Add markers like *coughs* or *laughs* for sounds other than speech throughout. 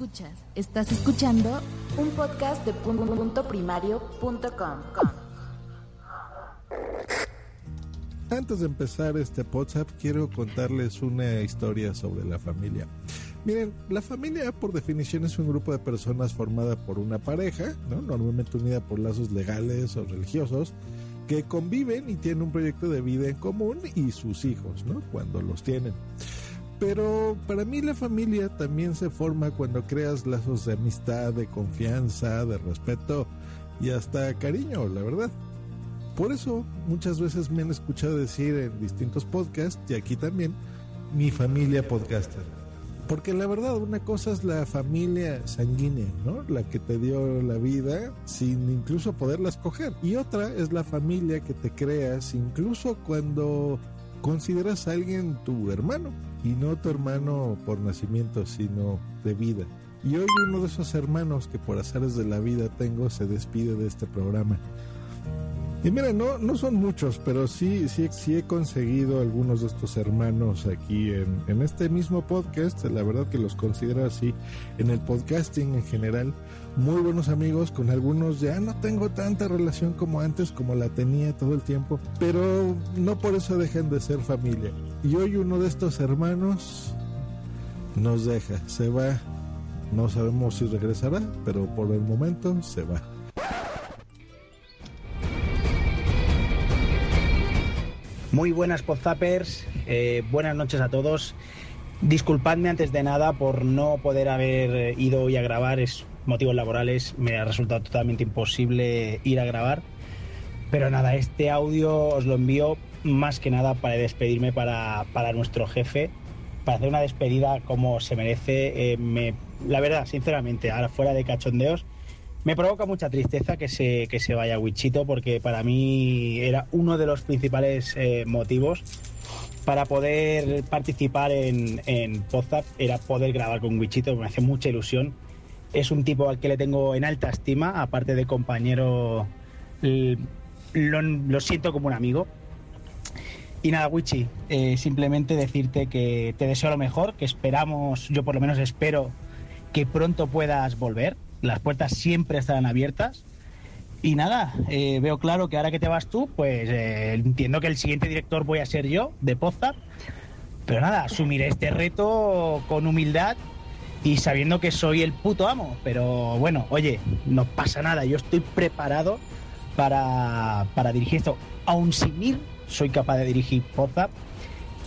Escuchas, estás escuchando un podcast de punto primario.com. Antes de empezar este WhatsApp, quiero contarles una historia sobre la familia. Miren, la familia por definición es un grupo de personas formada por una pareja, ¿no? normalmente unida por lazos legales o religiosos, que conviven y tienen un proyecto de vida en común y sus hijos, ¿no? cuando los tienen. Pero para mí la familia también se forma cuando creas lazos de amistad, de confianza, de respeto y hasta cariño, la verdad. Por eso muchas veces me han escuchado decir en distintos podcasts y aquí también mi familia podcaster. Porque la verdad una cosa es la familia sanguínea, ¿no? La que te dio la vida sin incluso poderla escoger. Y otra es la familia que te creas incluso cuando consideras a alguien tu hermano y no tu hermano por nacimiento, sino de vida. Y hoy uno de esos hermanos que por azares de la vida tengo se despide de este programa. Y miren, no, no son muchos, pero sí, sí, sí he conseguido algunos de estos hermanos aquí en, en este mismo podcast. La verdad que los considero así en el podcasting en general. Muy buenos amigos, con algunos ya no tengo tanta relación como antes, como la tenía todo el tiempo, pero no por eso dejan de ser familia. Y hoy uno de estos hermanos nos deja, se va. No sabemos si regresará, pero por el momento se va. Muy buenas podzappers, eh, buenas noches a todos. Disculpadme antes de nada por no poder haber ido hoy a grabar, es motivos laborales, me ha resultado totalmente imposible ir a grabar. Pero nada, este audio os lo envío más que nada para despedirme para, para nuestro jefe, para hacer una despedida como se merece. Eh, me, la verdad, sinceramente, ahora fuera de cachondeos, me provoca mucha tristeza que se, que se vaya Wichito porque para mí era uno de los principales eh, motivos para poder participar en, en Podzap, era poder grabar con Wichito, me hace mucha ilusión. Es un tipo al que le tengo en alta estima, aparte de compañero, lo, siento como un amigo. Y nada, Wichi, eh, simplemente decirte que te deseo lo mejor, que esperamos, yo por lo menos espero que pronto puedas volver. Las puertas siempre estarán abiertas. Y nada, eh, veo claro que ahora que te vas tú, pues eh, entiendo que el siguiente director voy a ser yo, de Podzap. Pero nada, asumiré este reto con humildad y sabiendo que soy el puto amo. Pero bueno, oye, no pasa nada, yo estoy preparado para, para dirigir esto. Aún sin ir, soy capaz de dirigir Podzap.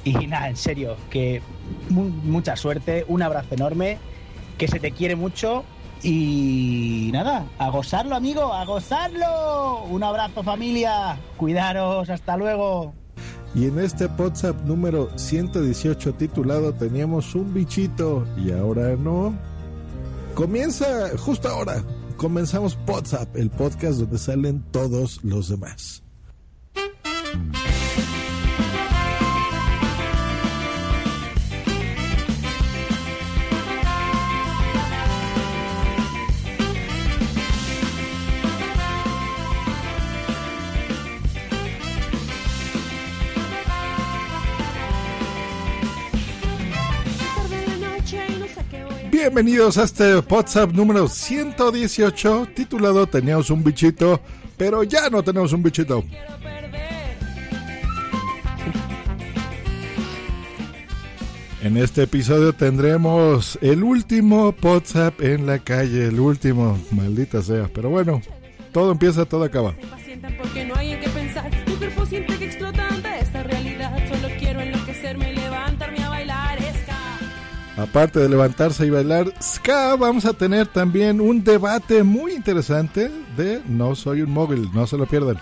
Y nada, en serio, que mu- mucha suerte, un abrazo enorme, que se te quiere mucho y nada, a gozarlo, amigo, a gozarlo. Un abrazo, familia. Cuidaros, hasta luego. Y en este WhatsApp número 118 titulado Teníamos un bichito y ahora no. Comienza justo ahora. Comenzamos WhatsApp, el podcast donde salen todos los demás. Bienvenidos a este WhatsApp número 118 titulado Teníamos un bichito, pero ya no tenemos un bichito. En este episodio tendremos el último WhatsApp en la calle, el último, maldita sea. Pero bueno, todo empieza, todo acaba. Aparte de levantarse y bailar ska, vamos a tener también un debate muy interesante de No soy un móvil, no se lo pierdan.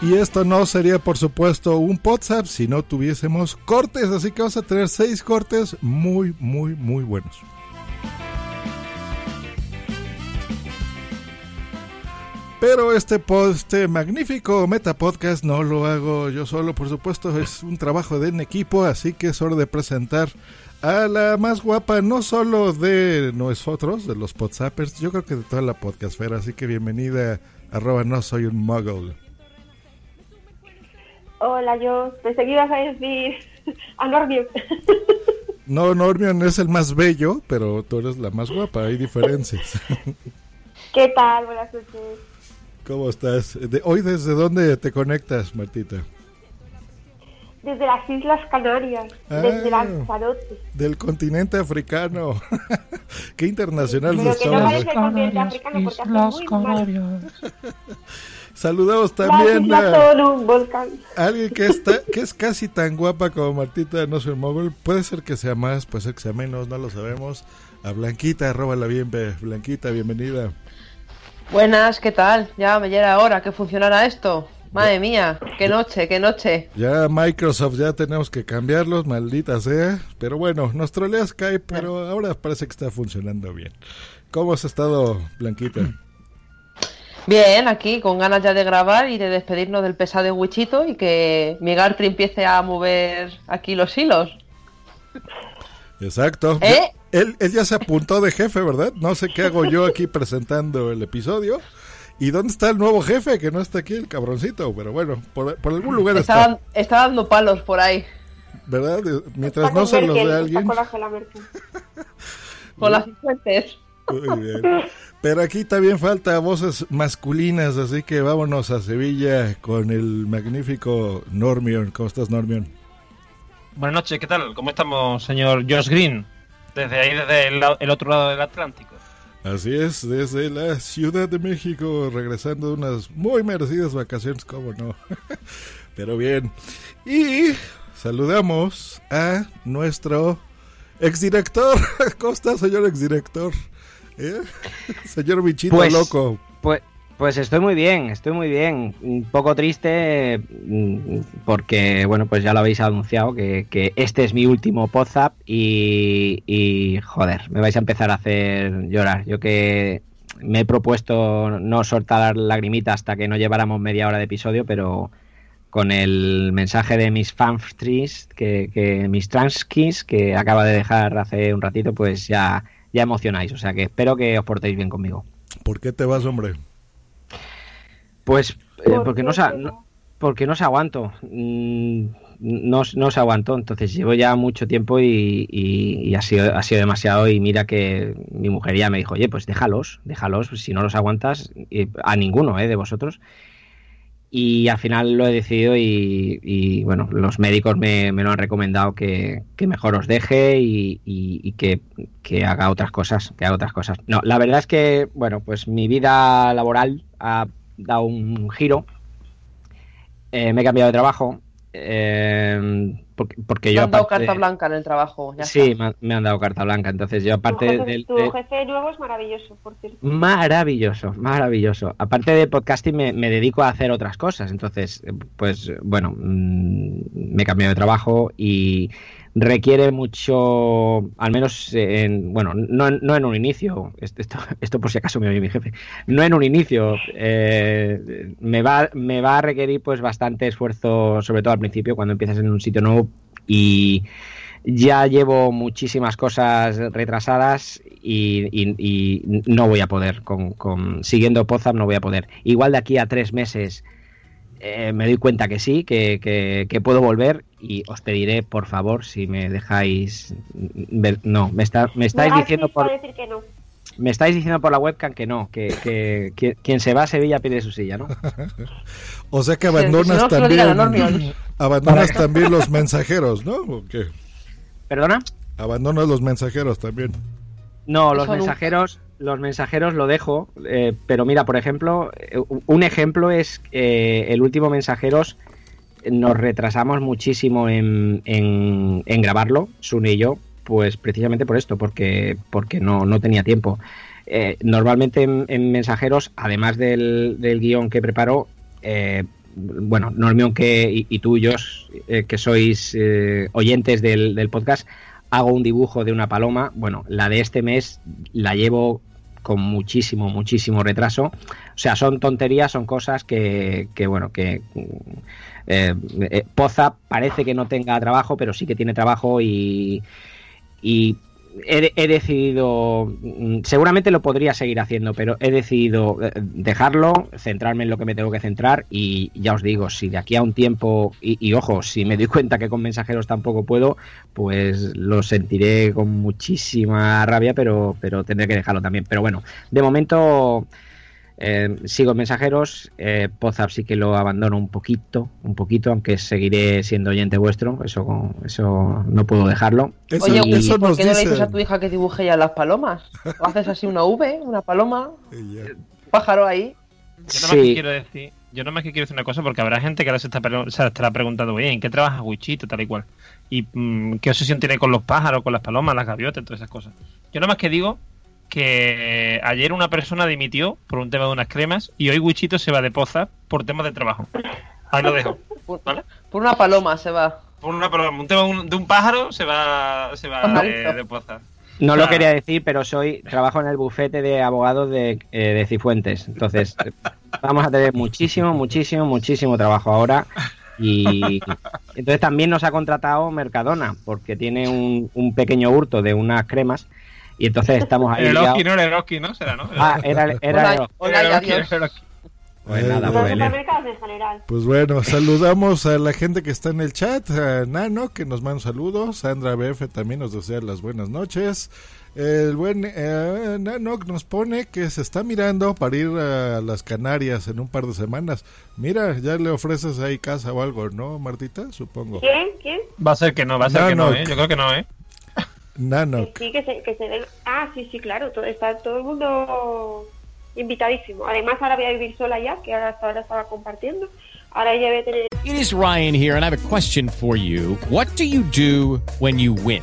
Y esto no sería, por supuesto, un WhatsApp si no tuviésemos cortes. Así que vamos a tener seis cortes muy, muy, muy buenos. Pero este, este magnífico Meta Podcast no lo hago yo solo, por supuesto, es un trabajo de en equipo, así que es hora de presentar a la más guapa, no solo de nosotros, de los Podsappers, yo creo que de toda la podcastfera, así que bienvenida, arroba no soy un muggle. Hola, yo pensé que ibas a decir a Normion. No, Normion es el más bello, pero tú eres la más guapa, hay diferencias. ¿Qué tal? Buenas noches. ¿Cómo estás? De, ¿Hoy desde dónde te conectas, Martita? Desde las Islas Canarias, Ah, desde Lanzarote. Del continente africano. *laughs* Qué internacional Pero que no estamos. parece el continente africano porque hace muy mal. *laughs* Saludamos también islas a alguien que, está, *laughs* que es casi tan guapa como Martita de No Soy Mogul. Puede ser que sea más, puede ser que sea menos, no lo sabemos. A Blanquita, arroba la bien, Blanquita, bienvenida. Buenas, ¿qué tal? Ya me llega hora que funcionara esto. Madre mía, qué noche, qué noche. Ya Microsoft ya tenemos que cambiarlos, maldita sea. Pero bueno, nos trolea Skype, pero ahora parece que está funcionando bien. ¿Cómo has estado, Blanquita? Bien, aquí con ganas ya de grabar y de despedirnos del pesado de Wichito y que mi Gartry empiece a mover aquí los hilos. Exacto. ¿Eh? Él, él ya se apuntó de jefe, ¿verdad? No sé qué hago yo aquí presentando el episodio. ¿Y dónde está el nuevo jefe? Que no está aquí el cabroncito, pero bueno, por, por algún lugar Está, está, dan- está dando palos por ahí, ¿verdad? Mientras Está no se los dé está alguien. con Merkel. *laughs* con las fuentes. Muy bien. Pero aquí también falta voces masculinas, así que vámonos a Sevilla con el magnífico Normion. ¿Cómo estás, Normion? Buenas noches, ¿qué tal? ¿Cómo estamos, señor Josh Green? Desde ahí, desde el, el otro lado del Atlántico. Así es, desde la Ciudad de México, regresando de unas muy merecidas vacaciones, cómo no. *laughs* Pero bien. Y saludamos a nuestro exdirector. *laughs* ¿Cómo está, señor exdirector? ¿Eh? *laughs* Señor bichito Pues- loco. Pues, pues estoy muy bien, estoy muy bien. Un poco triste mm, porque, bueno, pues ya lo habéis anunciado, que, que este es mi último WhatsApp y, joder, me vais a empezar a hacer llorar. Yo que me he propuesto no soltar lagrimita hasta que no lleváramos media hora de episodio, pero con el mensaje de mis fanstries, que, que mis transkis, que acaba de dejar hace un ratito, pues ya, ya emocionáis. O sea que espero que os portéis bien conmigo. ¿Por qué te vas, hombre? Pues eh, ¿Por porque no, no- porque no se aguanto. Mm, No, no se aguantó. Entonces llevo ya mucho tiempo y, y- y ha, sido, ha sido demasiado. Y mira que mi mujer ya me dijo, oye, pues déjalos, déjalos. Si no los aguantas, eh, a ninguno eh, de vosotros. Y al final lo he decidido y, y, bueno, los médicos me, me lo han recomendado que, que mejor os deje y, y- y que, que haga otras cosas, que haga otras cosas. No, la verdad es que, bueno, pues mi vida laboral ha dado un giro. Eh, me he cambiado de trabajo. eh, porque, porque Me yo han dado aparte- carta blanca en el trabajo. Ya Sí, me han, me han dado carta blanca. Entonces yo Tu aparte jefe, del... tu de- jefe nuevo es maravilloso, por cierto. Maravilloso, maravilloso. Aparte de podcasting, me, me dedico a hacer otras cosas. Entonces, pues bueno, mm, me he cambiado de trabajo y requiere mucho, al menos en, bueno, no, no en un inicio, esto, esto, por si acaso me oye mi jefe, no en un inicio, eh, me, va, me va a requerir pues bastante esfuerzo, sobre todo al principio, cuando empiezas en un sitio nuevo y ya llevo muchísimas cosas retrasadas y, no voy a poder con, con- siguiendo Pozap no voy a poder. Igual de aquí a tres meses eh, me doy cuenta que sí que, que- que puedo volver y os pediré por favor si me dejáis ver no me está me estáis diciendo por para decir que no. me estáis diciendo por la webcam que no que, que- que quien se va a Sevilla pide su silla no *laughs* O sea que abandonas también *laughs* abandonas también los mensajeros, ¿no? ¿O qué? perdona Abandonas los mensajeros también. No, los Eso nunca. mensajeros, los mensajeros lo dejo, eh, pero mira, por ejemplo, eh, un ejemplo es eh, el último mensajeros nos retrasamos muchísimo en, en- grabarlo, Sune y yo, pues precisamente por esto, porque, porque no, no tenía tiempo. Eh, normalmente en, en mensajeros, además del, del guion que preparo, eh, bueno, Normión que, y, y tú, Josh, eh, que sois oyentes del, del podcast, hago un dibujo de una paloma. Bueno, la de este mes la llevo con muchísimo, muchísimo retraso. O sea, son tonterías, son cosas que, que bueno, que eh, eh, Poza parece que no tenga trabajo, pero sí que tiene trabajo y, y he, decidido, mm, seguramente lo podría seguir haciendo, pero he decidido eh, dejarlo, centrarme en lo que me tengo que centrar y ya os digo, si de aquí a un tiempo, y, y ojo, si me doy cuenta que con mensajeros tampoco puedo, pues lo sentiré con muchísima rabia, pero, pero tendré que dejarlo también. Pero bueno, de momento eh, sigo en mensajeros, eh, Pozap sí que lo abandono un poquito, un poquito, aunque seguiré siendo oyente vuestro, eso, eso no puedo dejarlo. Oye, Y- ¿por qué no le dices a tu hija que dibuje ya las palomas? ¿O haces así una V, una paloma, pájaro ahí? Yo más que quiero decir, yo nada más que quiero decir una cosa porque habrá gente que ahora se, está, se estará preguntando, oye, ¿en qué trabaja Wichito tal y cual? Y mm, qué obsesión tiene con los pájaros, con las palomas, las gaviotas, todas esas cosas. Yo nada más que digo que ayer una persona dimitió por un tema de unas cremas y hoy Wichito se va de poza por temas de trabajo. Ahí lo dejo. ¿Vale? Por una paloma se va. Por una paloma, un tema de un- pájaro se va, se va de, de poza. No lo quería decir, pero soy trabajo en el bufete de abogados de, eh, de Cifuentes. Entonces, eh, *laughs* vamos a tener muchísimo, muchísimo, muchísimo trabajo ahora. Y entonces también nos ha contratado Mercadona, porque tiene un, un pequeño hurto de unas cremas. Y entonces estamos ahí. El. Eroski, no, el Eroski, ¿no? Será, ¿no? Ah, era, era el- y El Eroski, adiós. el Eroski. Pues nada, Los pues, supermercados en general. Pues bueno, saludamos a la gente que está en el chat, a Nano que nos manda saludos, Sandra BF también nos desea las buenas noches. El buen eh, Nano nos pone que se está mirando para ir a las Canarias en un par de semanas. Mira, ya le ofreces ahí casa o algo, ¿no, Martita? Supongo. ¿Quién? ¿Quién? Va a ser que no, va a ser que no. ¿eh? Yo creo que no, ¿eh? Nano. Sí, que se, que se den- Ah, sí, sí, claro. to- está todo el mundo invitadísimo. Además, ahora voy a vivir sola ya, que ahora hasta ahora estaba compartiendo. Ahora ya voy a tener... It is Ryan here, and I have a question for you. What do you do when you win?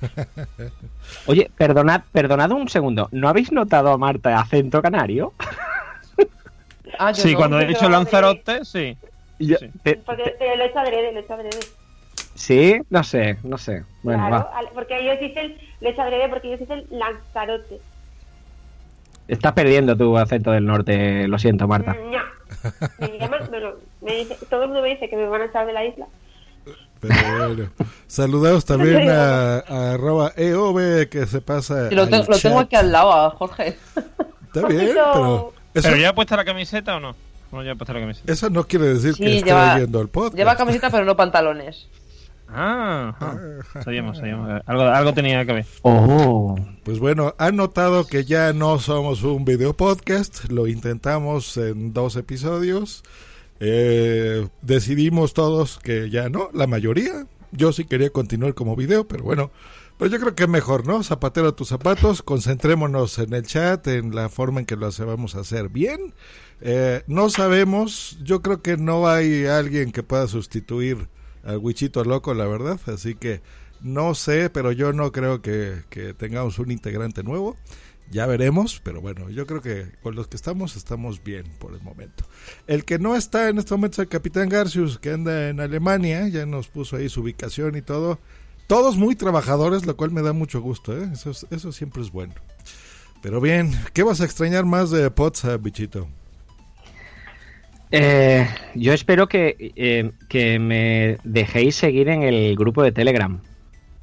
*laughs* Oye, perdonad, perdonad un segundo. ¿No habéis notado a Marta acento canario? Ah, yo Sí, no, cuando he dicho no, Lanzarote, sí. Yo- te- Porque te lo he hecho adrede, lo he hecho adrede. sí, no sé, no sé. Bueno, claro, va. porque ellos dicen, lo he hecho adrede porque ellos dicen Lanzarote. Estás perdiendo tu acento del norte, lo siento, Marta. Ña. Me llaman, me lo- me dice, todo el mundo me dice que me van a echar de la isla. Pero bueno, saludados también a, a arroba EOB que se pasa. Lo, te- al lo tengo aquí al lado, a Jorge. Está bien, pero eso, ¿Pero ya ha puesto la camiseta o no? No, ya ha puesto la camiseta. eso no quiere decir que Sí, esté lleva, oyendo el podcast. lleva camiseta pero no pantalones. Ah, ajá. sabíamos, sabíamos. Algo, algo tenía que ver. Oh. Pues bueno, han notado que ya no somos un video podcast, lo intentamos en dos episodios, Eh, decidimos todos que ya no, la mayoría, yo sí quería continuar como video, pero bueno, pero yo creo que mejor, ¿no? Zapatero a tus zapatos, concentrémonos en el chat, en la forma en que lo vamos a hacer bien. Eh, no sabemos, yo creo que no hay alguien que pueda sustituir al Wichito Loco, la verdad, así que no sé, pero yo no creo que tengamos un integrante nuevo. Ya veremos, pero bueno, yo creo que con los que estamos estamos bien por el momento. El que no está en este momento es el Capitán Garcius, que anda en Alemania, ya nos puso ahí su ubicación y todo. Todos muy trabajadores, lo cual me da mucho gusto, ¿eh? eso, es- eso siempre es bueno. Pero bien, ¿qué vas a extrañar más de Potsdam, bichito? Eh, yo espero que, eh, que me dejéis seguir en el grupo de Telegram.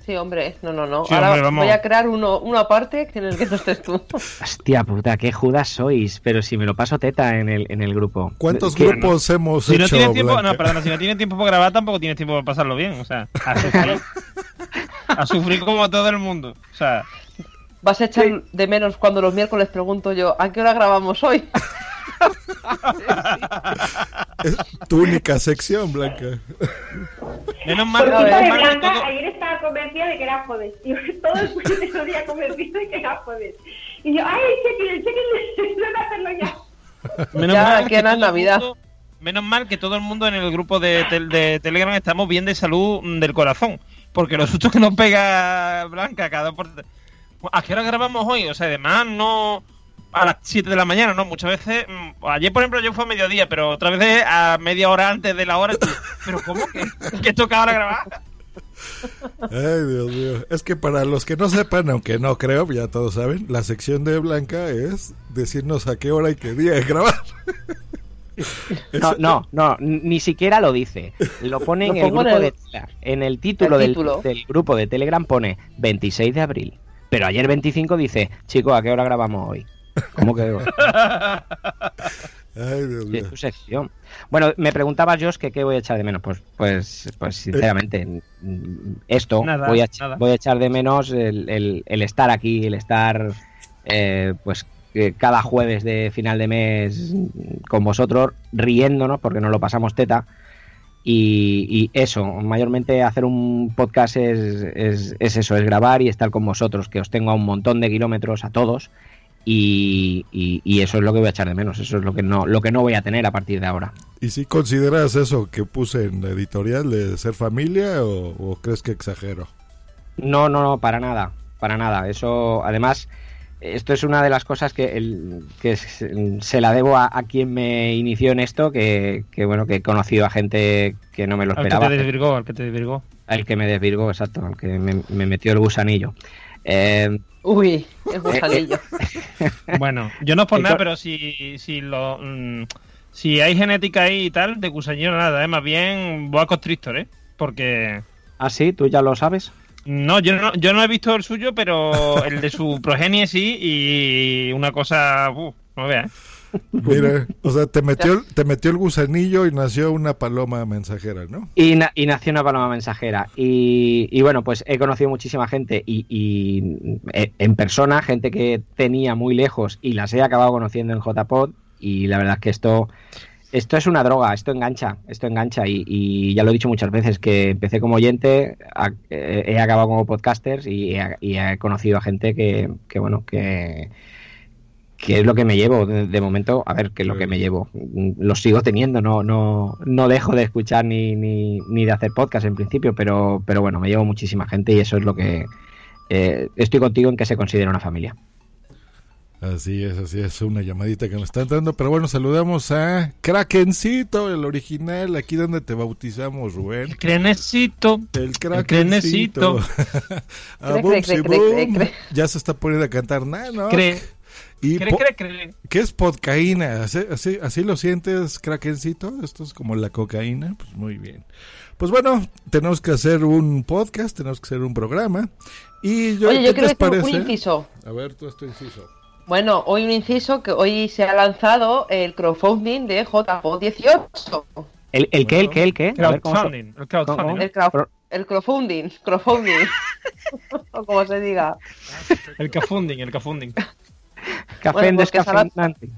Sí, hombre, no, no, no. Sí, Ahora hombre, vamos. voy a crear uno, uno aparte en el que no estés tú. *laughs* Hostia puta, qué judas sois, pero si me lo paso teta en el, en el grupo. ¿Cuántos ¿Qué? grupos hemos Si no hecho? tienes tiempo, Blanca? no, perdona, si no tienes tiempo para grabar, tampoco tienes tiempo para pasarlo bien. O sea, a sufrir, a sufrir como todo el mundo. O sea, Vas a echar de menos cuando los miércoles pregunto yo, ¿a qué hora grabamos hoy? *laughs* Es tu única sección, Blanca. menos Por mal, culpa de Blanca, todo- ayer estaba convencida de que era jueves. Y todo el día convencida de que era jueves. Y yo, ay, chequen, chequen, no a hacerlo ya. Menos Ya, mal que el Navidad. mundo- menos mal que todo el mundo en el grupo de, tel- de Telegram estamos bien de salud mm, del corazón. Porque los sustos que nos pega Blanca cada por... ¿A qué hora grabamos hoy? O sea, además no a las 7 de la mañana, ¿no? Muchas veces... mm, Ayer, por ejemplo, yo fue a mediodía, pero otras veces a media hora antes de la hora. ¿Pero cómo que, *laughs* que toca ahora grabar? Ay, Dios mío. Es que para los que no sepan, aunque no creo, ya todos saben, la sección de Blanca es decirnos a qué hora y qué día es grabar. *laughs* No, no, no, ni siquiera lo dice. Lo pone en el grupo el- de Telegram. En el título, El del, título. del grupo de Telegram pone 26 de abril. Pero ayer 25 dice, chico, ¿a qué hora grabamos hoy? ¿Cómo que? *laughs* Ay, Dios Sí, mío. es tu sección. Bueno, me preguntaba Josh que qué voy a echar de menos. Pues, pues, pues sinceramente, mm, esto Nada, voy, a, nada. voy a echar de menos el, el- el estar aquí, el estar, eh, pues, cada jueves de final de mes con vosotros, riéndonos, porque nos lo pasamos teta. Y, y eso, mayormente hacer un podcast es, es- es eso, es grabar y estar con vosotros, que os tengo a un montón de kilómetros a todos. Y, y- y eso es lo que voy a echar de menos, eso es lo que no, lo que no voy a tener a partir de ahora. ¿Y si consideras eso que puse en la editorial de ser familia o, o crees que exagero? No, no, no, para nada, para nada. Eso, además, esto es una de las cosas que, el- que se, se la debo a, a quien me inició en esto, que, que, bueno, que he conocido a gente que no me lo Al que esperaba. te desvirgó, al que te desvirgó. Al que me desvirgó, exacto, al que me, me metió el gusanillo. Eh, Uy, es gusanillo. Bueno, yo no es por El nada, pero si, si lo mm, si hay genética ahí y tal, de gusanillo nada, ¿eh? más bien boa constrictor, ¿eh? Porque ¿Ah, sí? ¿Tú ya lo sabes? no, yo no, yo no he visto el suyo, pero el de su progenie sí y una cosa, uf, no veas, ¿eh? *laughs* Mira, o sea, te metió, el- te metió el gusanillo y nació una paloma mensajera, ¿no? Y, na- y nació una paloma mensajera. Y, y bueno, pues he conocido muchísima gente y, y, eh, en persona, gente que tenía muy lejos y las he acabado conociendo en JPod. Y la verdad es que esto, esto es una droga, esto engancha, esto engancha. Y, y ya lo he dicho muchas veces, que empecé como oyente, a- eh, he acabado como he, y he conocido a gente que, que bueno, que que es lo que me llevo de, de momento, a ver, que es lo que me llevo. Mm, Lo sigo teniendo, no, no, no dejo de escuchar ni, ni, ni de hacer podcast en principio, pero, pero bueno, me llevo muchísima gente y eso es lo que eh, estoy contigo en que se considera una familia. Así es, así es, una llamadita que nos está entrando. Pero bueno, saludamos a Krakencito, el original, aquí donde te bautizamos, Rubén. Crenecito. El Crenecito. Krakencito. *laughs* a Cre, Bumsy cre, cre, Boom. cre, cre. Ya se está poniendo a cantar Nano. Cree. Y Cree, cree, cree. ¿Qué es podcaína? ¿Así, así, así lo sientes, Krakencito? Esto es como la cocaína. Pues muy bien. Pues bueno, tenemos que hacer un podcast, tenemos que hacer un programa. Y yo, Oye, ¿qué yo quiero les decir un parece? inciso. A ver, tú es tu inciso. Bueno, hoy un inciso que hoy se ha lanzado el crowdfunding de JPO 18. ¿El, el qué, el qué, el qué? A ver, ¿cómo se- Crowdfunding, el crowdfunding. El, crowd- el crowdfunding, crowdfunding, *laughs* *laughs* o como se diga. El cafunding, el cafunding. Café Bueno, en pues que se ha lan- descafeinante.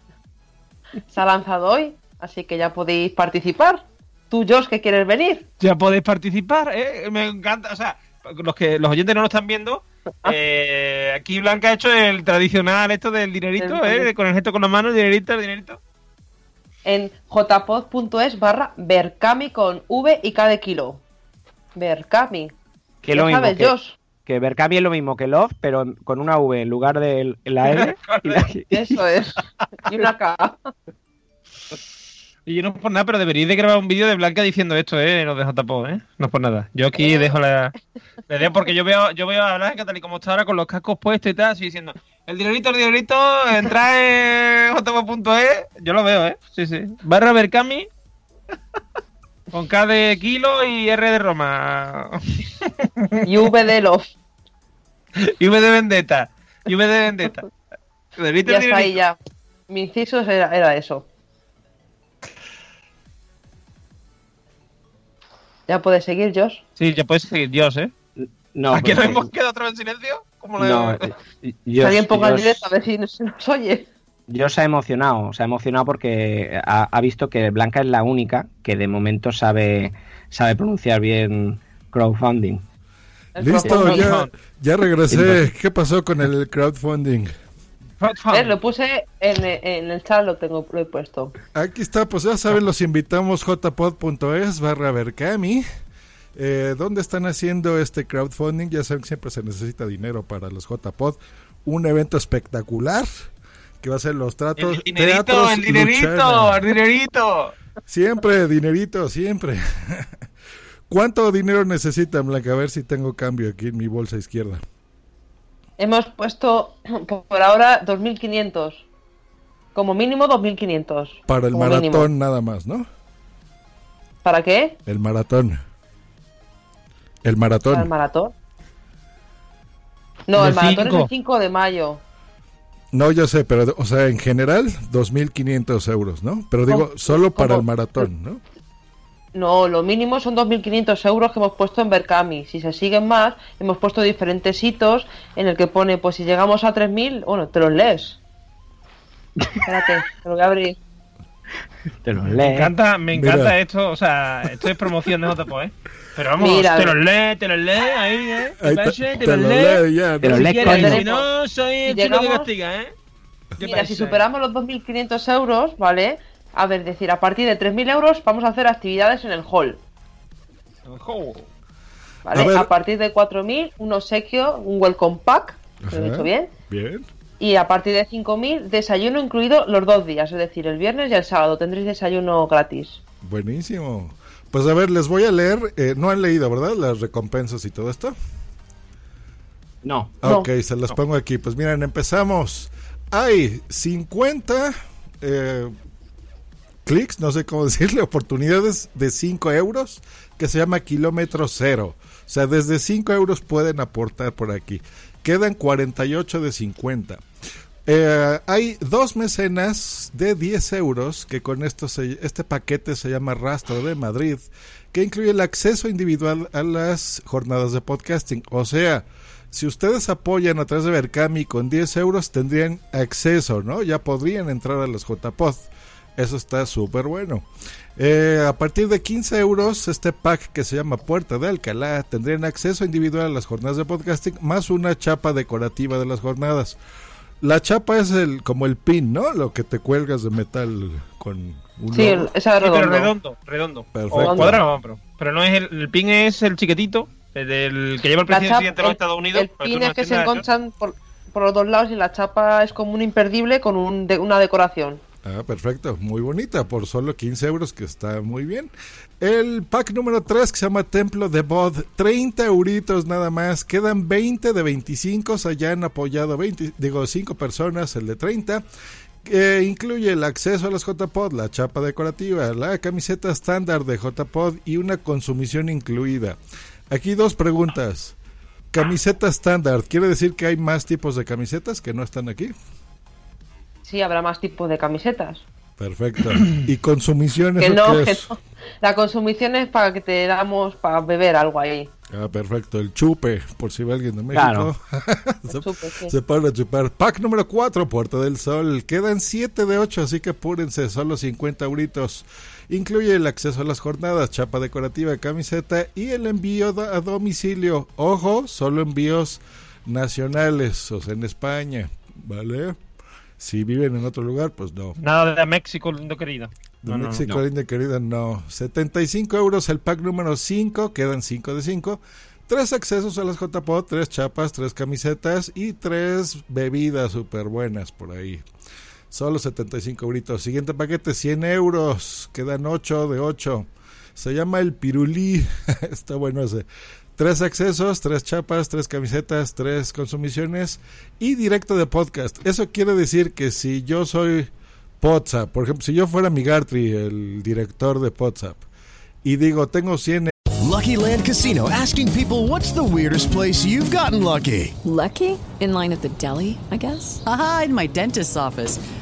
Se ha lanzado hoy, así que ya podéis participar. Tú, Josh, que quieres venir. Ya podéis participar, ¿eh? Me encanta, o sea, los que los oyentes no lo están viendo, eh, aquí Blanca ha hecho el tradicional esto del dinerito, El- ¿eh? Con el gesto con la mano, el dinerito, el dinerito. En jpod.es barra Berkami con V y K de kilo. Berkami. Que lo mismo, sabes, que, Josh. Que Berkami es lo mismo que Love, pero con una V en lugar de la L. *laughs* y la- Eso es. Y una K. Y yo no es por nada, pero deberíais de grabar un vídeo de Blanca diciendo esto, ¿eh? Los de JPO, ¿eh? No es por nada. Yo aquí dejo la, la idea porque yo veo, yo veo a Blanca tal y como está ahora con los cascos puestos y tal, así diciendo, el dinerito, el dinerito, entra en jpo.es. Yo lo veo, ¿eh? Sí, sí. Barra Berkami con K de kilo y R de Roma. Y V de Love. *laughs* Y V de Vendetta. Y V de Vendetta. Ya está ahí ya. Mi inciso era, era eso. Ya puedes seguir, Josh. Sí, ya puedes seguir Dios, ¿eh? No, ¿A que nos hemos quedado otra vez en silencio? ¿Cómo lo No, Que Josh- alguien ponga el Josh- directo a ver si no se nos oye. Yo se ha emocionado, se ha emocionado porque ha, ha visto que Blanca es la única que de momento sabe, sabe pronunciar bien crowdfunding. Listo, ya, ya regresé. ¿Qué pasó con el crowdfunding? ¿Ves? Lo puse en, en el chat, lo tengo lo he puesto. Aquí está, pues ya saben, los invitamos jpod.es barra Berkami. Eh, ¿Dónde están haciendo este crowdfunding? Ya saben que siempre se necesita dinero para los JPod. Un evento espectacular que va a ser los tratos. El dinerito, teatros el dinerito, Luchana. el dinerito. Siempre, dinerito, siempre. *laughs* ¿Cuánto dinero necesitan, Blanca? A ver si tengo cambio aquí en mi bolsa izquierda. Hemos puesto *clears throat* por ahora 2.500. Como mínimo 2.500. Para el Como maratón mínimo. nada más, ¿no? ¿Para qué? El maratón. El maratón. ¿Para el maratón? No, El el maratón es el 5 de mayo. No, yo sé, pero, o sea, en general, 2.500 euros, ¿no? Pero digo, ¿Cómo? solo para ¿Cómo? el maratón, ¿no? No, lo mínimo son 2.500 euros que hemos puesto en Berkami. Si se siguen más, hemos puesto diferentes hitos en el que pone, pues si llegamos a 3.000, bueno, te los lees. Espérate, te lo voy a abrir. Te lo Me encanta, me encanta Mira. esto, o sea, esto es promoción de JPO, ¿eh? Pero vamos, Mira, te los lee, te los lee, ahí, ¿eh? ¿Qué Ahí pasa? te- Te, te los lo lee. lee ya, Te lo Si lee quieres, coño. Si no, soy el Si chulo que castiga, ¿eh? ¿Qué Mira, si pasa? superamos los 2.500 euros, ¿vale? A ver, decir, a partir de 3.000 euros vamos a hacer actividades en el hall. Ojo. ¿Vale? A ver. A, partir de 4.000, un obsequio, un welcome pack, que lo he Ajá. hecho bien. Bien. Y a partir de 5.000, desayuno incluido los dos días, es decir, el viernes y el sábado tendréis desayuno gratis. Buenísimo. Pues a ver, les voy a leer. eh, no han leído, ¿verdad? Las recompensas y todo esto. No. Ok, se las pongo aquí. Pues miren, empezamos. Hay 50 eh, clics, no sé cómo *laughs* decirle, oportunidades de 5 euros que se llama kilómetro cero. O sea, desde 5 euros pueden aportar por aquí. Quedan 48 de 50. Eh, hay dos mecenas de 10 euros que con esto se- este paquete se llama Rastro de Madrid, que incluye el acceso individual a las jornadas de podcasting. O sea, si ustedes apoyan a través de Berkami con 10 euros, tendrían acceso, ¿no? Ya podrían entrar a los JPod. Eso está súper bueno. Eh, a partir de 15 euros, este pack que se llama Puerta de Alcalá, tendrían acceso individual a las jornadas de podcasting, más una chapa decorativa de las jornadas. La chapa es el como el pin, ¿no? Lo que te cuelgas de metal con un Sí, logo. pero redondo. redondo, redondo. Perfecto. O cuadrado, pero, pero no es el, el pin es el chiquitito, el del que lleva el presidente chapa- de los el- Estados Unidos. El pin no es que se encontran por, por los dos lados y la chapa es como un imperdible con un, de, una decoración. Ah, perfecto, muy bonita, por solo 15 euros, que está muy bien. El pack número 3, que se llama Templo de Bod, 30 euritos nada más. Quedan 20 de 25, o sea, ya han apoyado 20, digo, 5 personas, el de 30. que incluye el acceso a las JPod, la chapa decorativa, la camiseta estándar de JPod y una consumición incluida. Aquí dos preguntas. Camiseta estándar, ¿quiere decir que hay más tipos de camisetas que no están aquí? Sí, habrá más tipos de camisetas. Perfecto. *clears throat* ¿Y consumición Que no, que no. La consumición es para que te damos para beber algo ahí. Ah, perfecto. El chupe, por si va alguien de México. *laughs* se, Chupe, sí. se pone a chupar. Pack número 4, Puerta del Sol. Quedan 7 de 8, así que apúrense, solo 50 euritos. Incluye el acceso a las jornadas, chapa decorativa, camiseta y el envío a domicilio. Ojo, solo envíos nacionales, o sea, en España, ¿vale? Si viven en otro lugar, pues no. Nada de México, lindo querido. De No, México, no. linda querida, no. 75 euros el pack número 5, quedan 5 de 5. Tres accesos a las JPod, tres chapas, tres camisetas y tres bebidas súper buenas por ahí. Solo 75 euritos. Siguiente paquete, 100 euros. Quedan 8 de 8. Se llama el pirulí. *laughs* Está bueno ese. Tres accesos, tres chapas, tres camisetas, tres consumiciones y directo de podcast. Eso quiere decir que si yo soy WhatsApp, por ejemplo, si yo fuera Migartri, el director de WhatsApp, y digo, tengo 100 Lucky Land Casino asking people what's the weirdest place you've gotten lucky? Lucky? In line at the deli, I guess? Aha, in my dentist's office.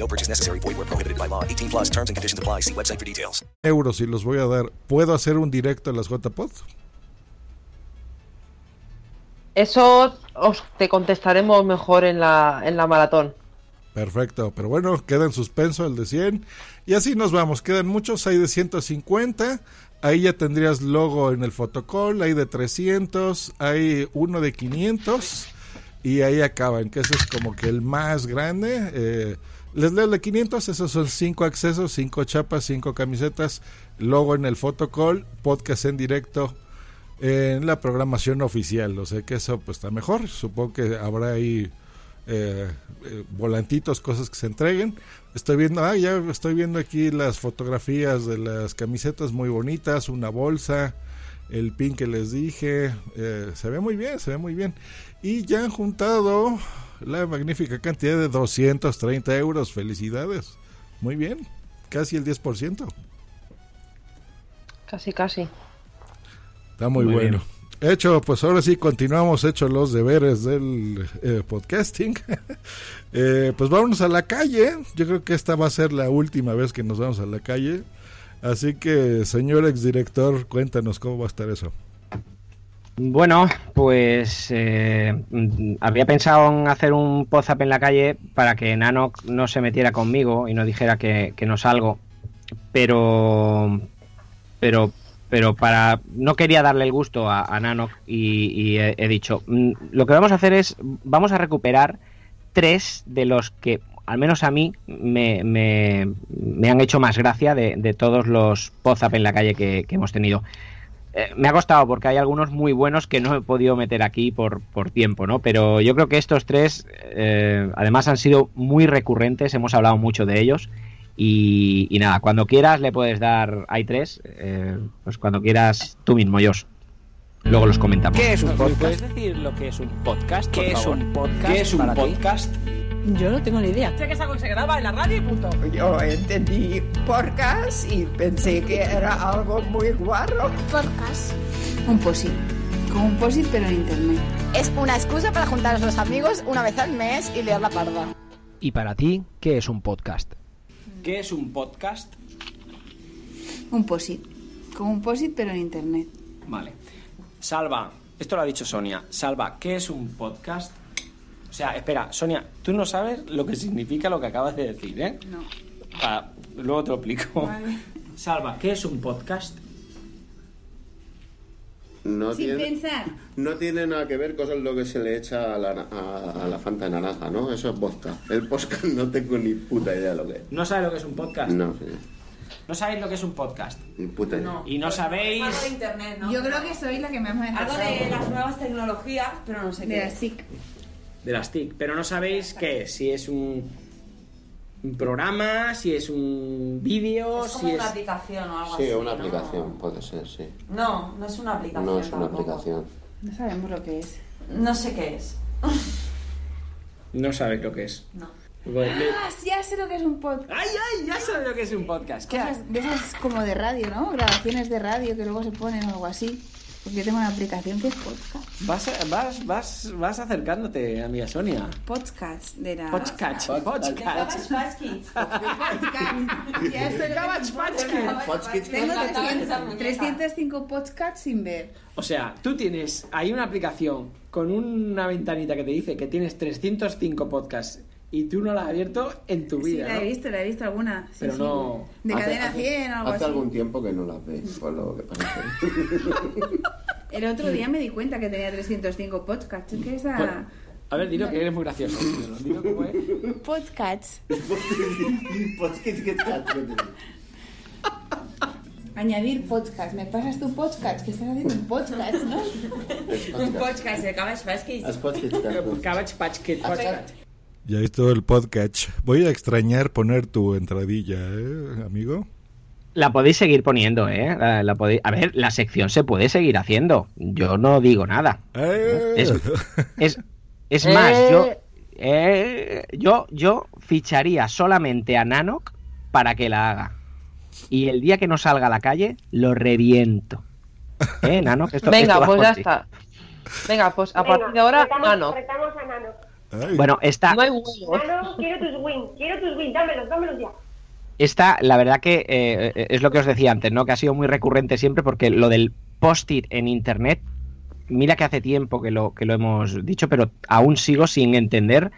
No purchase necessary. Void where prohibited by law. 18 plus terms and conditions apply. See website for details. euros y los voy a dar. ¿Puedo hacer un directo en las JPod? Eso os te contestaremos mejor en la, en la maratón. Perfecto, pero bueno, queda en suspenso el de 100. Y así nos vamos, quedan muchos, hay de 150, ahí ya tendrías logo en el fotocall, hay de 300, hay uno de 500 y ahí acaban, que ese es como que el más grande. Eh, les leo el de 500, esos son 5 accesos, 5 chapas, 5 camisetas, logo en el fotocall, podcast en directo en la programación oficial. O sea que eso pues está mejor. Supongo que habrá ahí eh, eh, volantitos, cosas que se entreguen. Estoy viendo, ah, ya estoy viendo aquí las fotografías de las camisetas muy bonitas, una bolsa, el pin que les dije. eh, se ve muy bien, se ve muy bien. Y ya han juntado la magnífica cantidad de 230 euros. Felicidades. Muy bien, casi el 10%. Casi, casi. Está muy, Muy bueno. Hecho, pues ahora sí continuamos hechos los deberes del eh, podcasting. *laughs* Eh, pues vámonos a la calle. Yo creo que esta va a ser la última vez que nos vamos a la calle. Así que, señor exdirector, cuéntanos cómo va a estar eso. Bueno, pues eh, mm, había pensado en hacer un post-up en la calle para que Nano no se metiera conmigo y no dijera que, que no salgo. Pero, pero, pero para no quería darle el gusto a, a y, he, dicho, mm, lo que vamos a hacer es, vamos a recuperar tres de los que, al menos a mí, me, me- han hecho más gracia de, de todos los post-up en la calle que hemos tenido. Eh, me ha costado porque hay algunos muy buenos que no he podido meter aquí por, por tiempo, ¿no? Pero yo creo que estos tres, eh, además, han sido muy recurrentes, hemos hablado mucho de ellos. Y, y nada, cuando quieras le puedes dar, hay tres, eh, pues cuando quieras tú mismo, Jos. Luego los comentamos. ¿Qué es un podcast? ¿Puedes decir lo que es un podcast? ¿Qué es un podcast ¿Qué es un para ti? podcast? Yo no tengo ni idea. Sé que es algo que se graba en la radio y punto. Yo entendí podcast y pensé que era algo muy guarro. Podcast. Un posit. Como un posit pero en internet. Es una excusa para juntar a los amigos una vez al mes y leer la parda. ¿Y para ti, qué es un podcast? ¿Qué es un podcast? Un posit. Como un posit pero en internet. Vale. Salva, esto lo ha dicho Sonia. Salva, ¿qué es un podcast? O sea, espera, Sonia, tú no sabes lo que significa lo que acabas de decir, ¿eh? No. Ah, luego te lo explico. Vale. Salva, ¿qué es un podcast? No Sin tiene, pensar. no tiene nada que ver con lo que se le echa a la, a, a la Fanta de naranja, ¿no? Eso es vodka. El podcast no tengo ni puta idea de lo que es. ¿No sabes lo que es un podcast? No, sí, ¿No sabéis lo que es un podcast? ni puta idea. Y no sabéis... Algo de internet, ¿no? Yo creo que soy la que me ha Algo de las nuevas tecnologías, pero no sé De qué. las TIC. De las TIC, pero no sabéis qué es, si es un, un programa, si es un vídeo, Es si como es... una aplicación o algo Sí, así. una ¿no? aplicación, puede ser, sí. No, no es una aplicación. No es una tampoco. aplicación. No sabemos lo que es. No sé qué es. No sabéis lo que es. No. Bueno, Ah, ya sé lo que es un podcast. ¡Ay, ay! Ya sabes lo que es un podcast. ¿Qué Cosas de esas como de radio, ¿no? Grabaciones de radio que luego se ponen o algo así. Porque yo tengo una aplicación que es podcast. Vas, vas, vas, vas acercándote, amiga Sonia. Podcast de la... Podcast. Podcast. Tengo 300 305 podcasts sin ver. O sea, tú tienes ahí una aplicación con una ventanita que te dice que tienes 305 podcasts y tú no la has abierto en tu Sí, vida. la he ¿no? visto, la he visto alguna. Sí, Pero sí. no- De Hace- cadena hace- 100 o algo Hace así. algún tiempo que no las ves, por lo que parece. *laughs* El otro día me di cuenta que tenía 305 podcasts. Es que esa... Pues, A ver, dilo que eres muy gracioso. *laughs* Dilo que fue. Podcasts. Kids, Kids. Añadir podcast. ¿Me pasas tu podcast? Que estás haciendo un podcast, ¿no? Un podcast. Es Kids. Cabbage Patch Kid podcast. Ya es todo el podcast. Voy a extrañar poner tu entradilla, ¿eh, amigo? La podéis seguir poniendo, ¿eh? La, la podéis... A ver, la sección se puede seguir haciendo. Yo no digo nada. Eh. Es, es, es *laughs* más, yo, eh, yo, yo ficharía solamente a Nanok para que la haga. Y el día que no salga a la calle, lo reviento. *laughs* ¿Eh, Nanok? Esto- Venga, esto pues ya ti. está. Venga, pues a Venga, partir de ahora, retamos, Nano. retamos Bueno, esta, No hay huevos. Quiero tus wins, quiero tus wins, dámelos, dámelos ya. esta, la verdad que eh, es lo que os decía antes, ¿no? Que ha sido muy recurrente siempre porque lo del post-it en internet, mira que hace tiempo que lo, que lo hemos dicho, pero aún sigo sin entender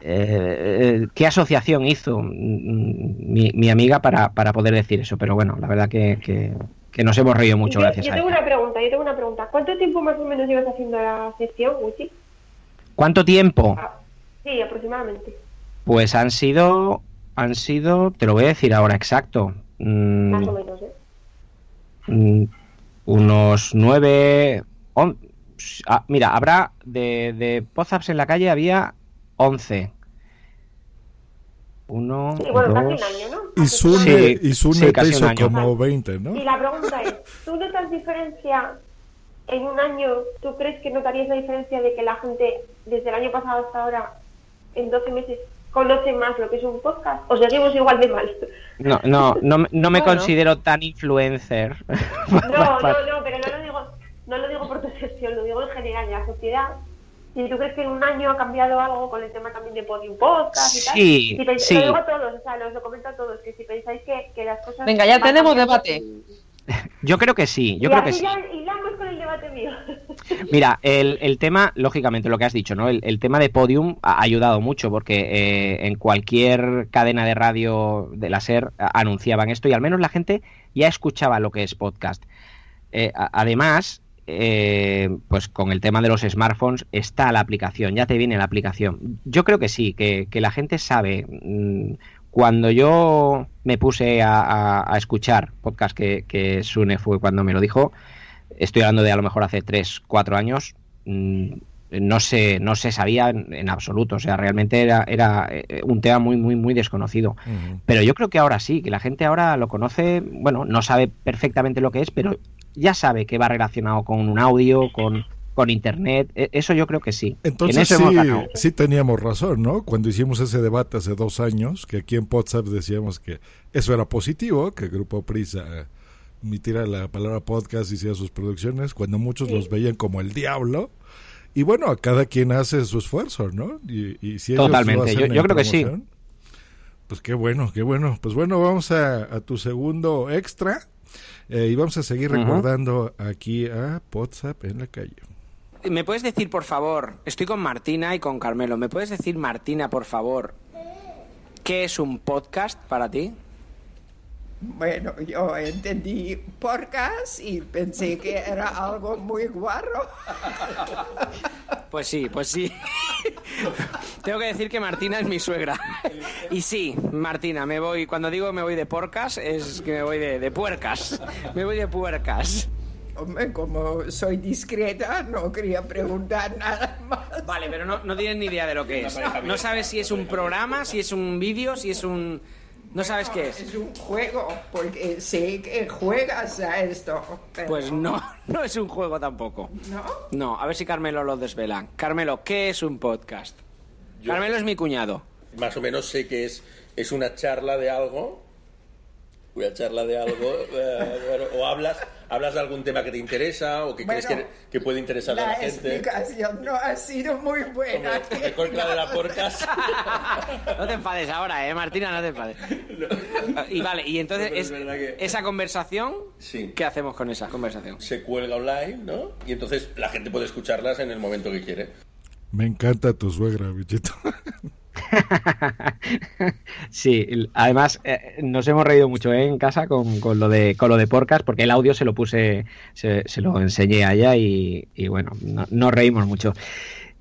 eh, qué asociación hizo mi, mi amiga para, para poder decir eso. Pero bueno, la verdad que, que- que nos hemos reído mucho yo, gracias yo a tengo ella. una pregunta, yo tengo una pregunta. ¿Cuánto tiempo más o menos llevas haciendo la sección, Gucci? ¿Cuánto tiempo? Sí, aproximadamente. Pues han sido, han sido, te lo voy a decir ahora exacto. mm, Más o menos, ¿eh? Mm, unos nueve. on- ah, mira, habrá de, de Pozaps en la calle había 11. Uno, Sí, bueno, casi un año, ¿no? Y Sune, Sí, y Sune sí, te casi un hizo año. como 20, ¿no? Y la pregunta es, ¿tú notas diferencia en un año? ¿Tú crees que notarías la diferencia de que la gente desde el año pasado hasta ahora, en 12 meses, conoce más lo que es un podcast? ¿O seguimos igual de mal? No, no, no, me- no me Bueno. considero tan influencer. *laughs* No, no, no, pero no lo digo, no lo digo por tu sección, lo digo en general, en la sociedad. Si tú crees que en un año ha cambiado algo con el tema también de Podium Podcast y tal, Sí, si sí. lo digo a todos, o sea, los lo comento a todos, que si pensáis que, que las cosas... Venga, ya tenemos debate. Yo creo que sí, yo y creo que sí. ya hilamos con el debate mío. Mira, el, el tema, lógicamente, lo que has dicho, ¿no? El, el tema de Podium ha ayudado mucho porque eh, en cualquier cadena de radio de la SER anunciaban esto y al menos la gente ya escuchaba lo que es podcast. Eh, además, eh, pues con el tema de los smartphones está la aplicación, ya te viene la aplicación. Yo creo que sí, que, que la gente sabe. mm, Cuando yo me puse a, a- a escuchar podcast que, que Sune fue cuando me lo dijo, estoy hablando de a lo mejor hace 3, 4 años, mm, no se, no se sabía en, absoluto, o sea, realmente era, era eh, un tema muy, muy, muy desconocido. Pero yo creo que ahora sí, que la gente ahora lo conoce, bueno, no sabe perfectamente lo que es, pero ya sabe que va relacionado con un audio, con, con internet, e- eso yo creo que sí. en Entonces sí, sí teníamos razón, ¿no? Cuando hicimos ese debate hace dos años, que aquí en WhatsApp decíamos que eso era positivo, que Grupo Prisa emitiera la palabra podcast y hiciera sus producciones, cuando muchos los veían como el diablo. Y bueno, a cada quien hace su esfuerzo, ¿no? Y, y si ellos lo Totalmente, hacen yo- creo que sí. Pues qué bueno, qué bueno. Pues bueno, vamos a, a tu segundo extra eh, y vamos a seguir recordando aquí a WhatsApp en la calle. ¿Me puedes decir, por favor, estoy con Martina y con Carmelo, ¿me puedes decir, Martina, por favor, qué es un podcast para ti? Bueno, yo entendí podcast y pensé que era algo muy guarro. *laughs* Pues sí, pues sí. Tengo que decir que Martina es mi suegra. Y sí, Martina, me voy, cuando digo me voy de porcas, es que me voy de, de puercas. Me voy de puercas. Hombre, como soy discreta, no quería preguntar nada más. Vale, pero no, no tienes ni idea de lo que es. No sabes si es un programa, si es un vídeo, si es un... No sabes qué es. Es un juego, porque sé que juegas a esto. pero- Pues no, *laughs* no es un juego tampoco. ¿No? No, a ver si Carmelo lo desvela. Carmelo, ¿qué es un podcast? Carmelo es mi cuñado. Más o menos sé que es, es una charla de algo tertulia, charla de algo, eh, o hablas, hablas de algún tema que te interesa o que Bueno, crees que, que puede interesar a la gente. explicación no ha sido muy buena. Mejor que la de la porcas. *laughs* No te enfades ahora, eh, Martina, no te enfades. Y vale, y entonces No, pero es es- verdad que- esa conversación, Sí. ¿qué hacemos con esa conversación? Se cuelga online, ¿no? Y entonces la gente puede escucharlas en el momento que quiere. Me encanta tu suegra, bichito. *laughs* Sí, además eh, nos hemos reído mucho ¿eh? en casa con, con lo de con lo de porcas porque el audio se lo puse, se, lo enseñé a ella y, y bueno, no- nos reímos mucho.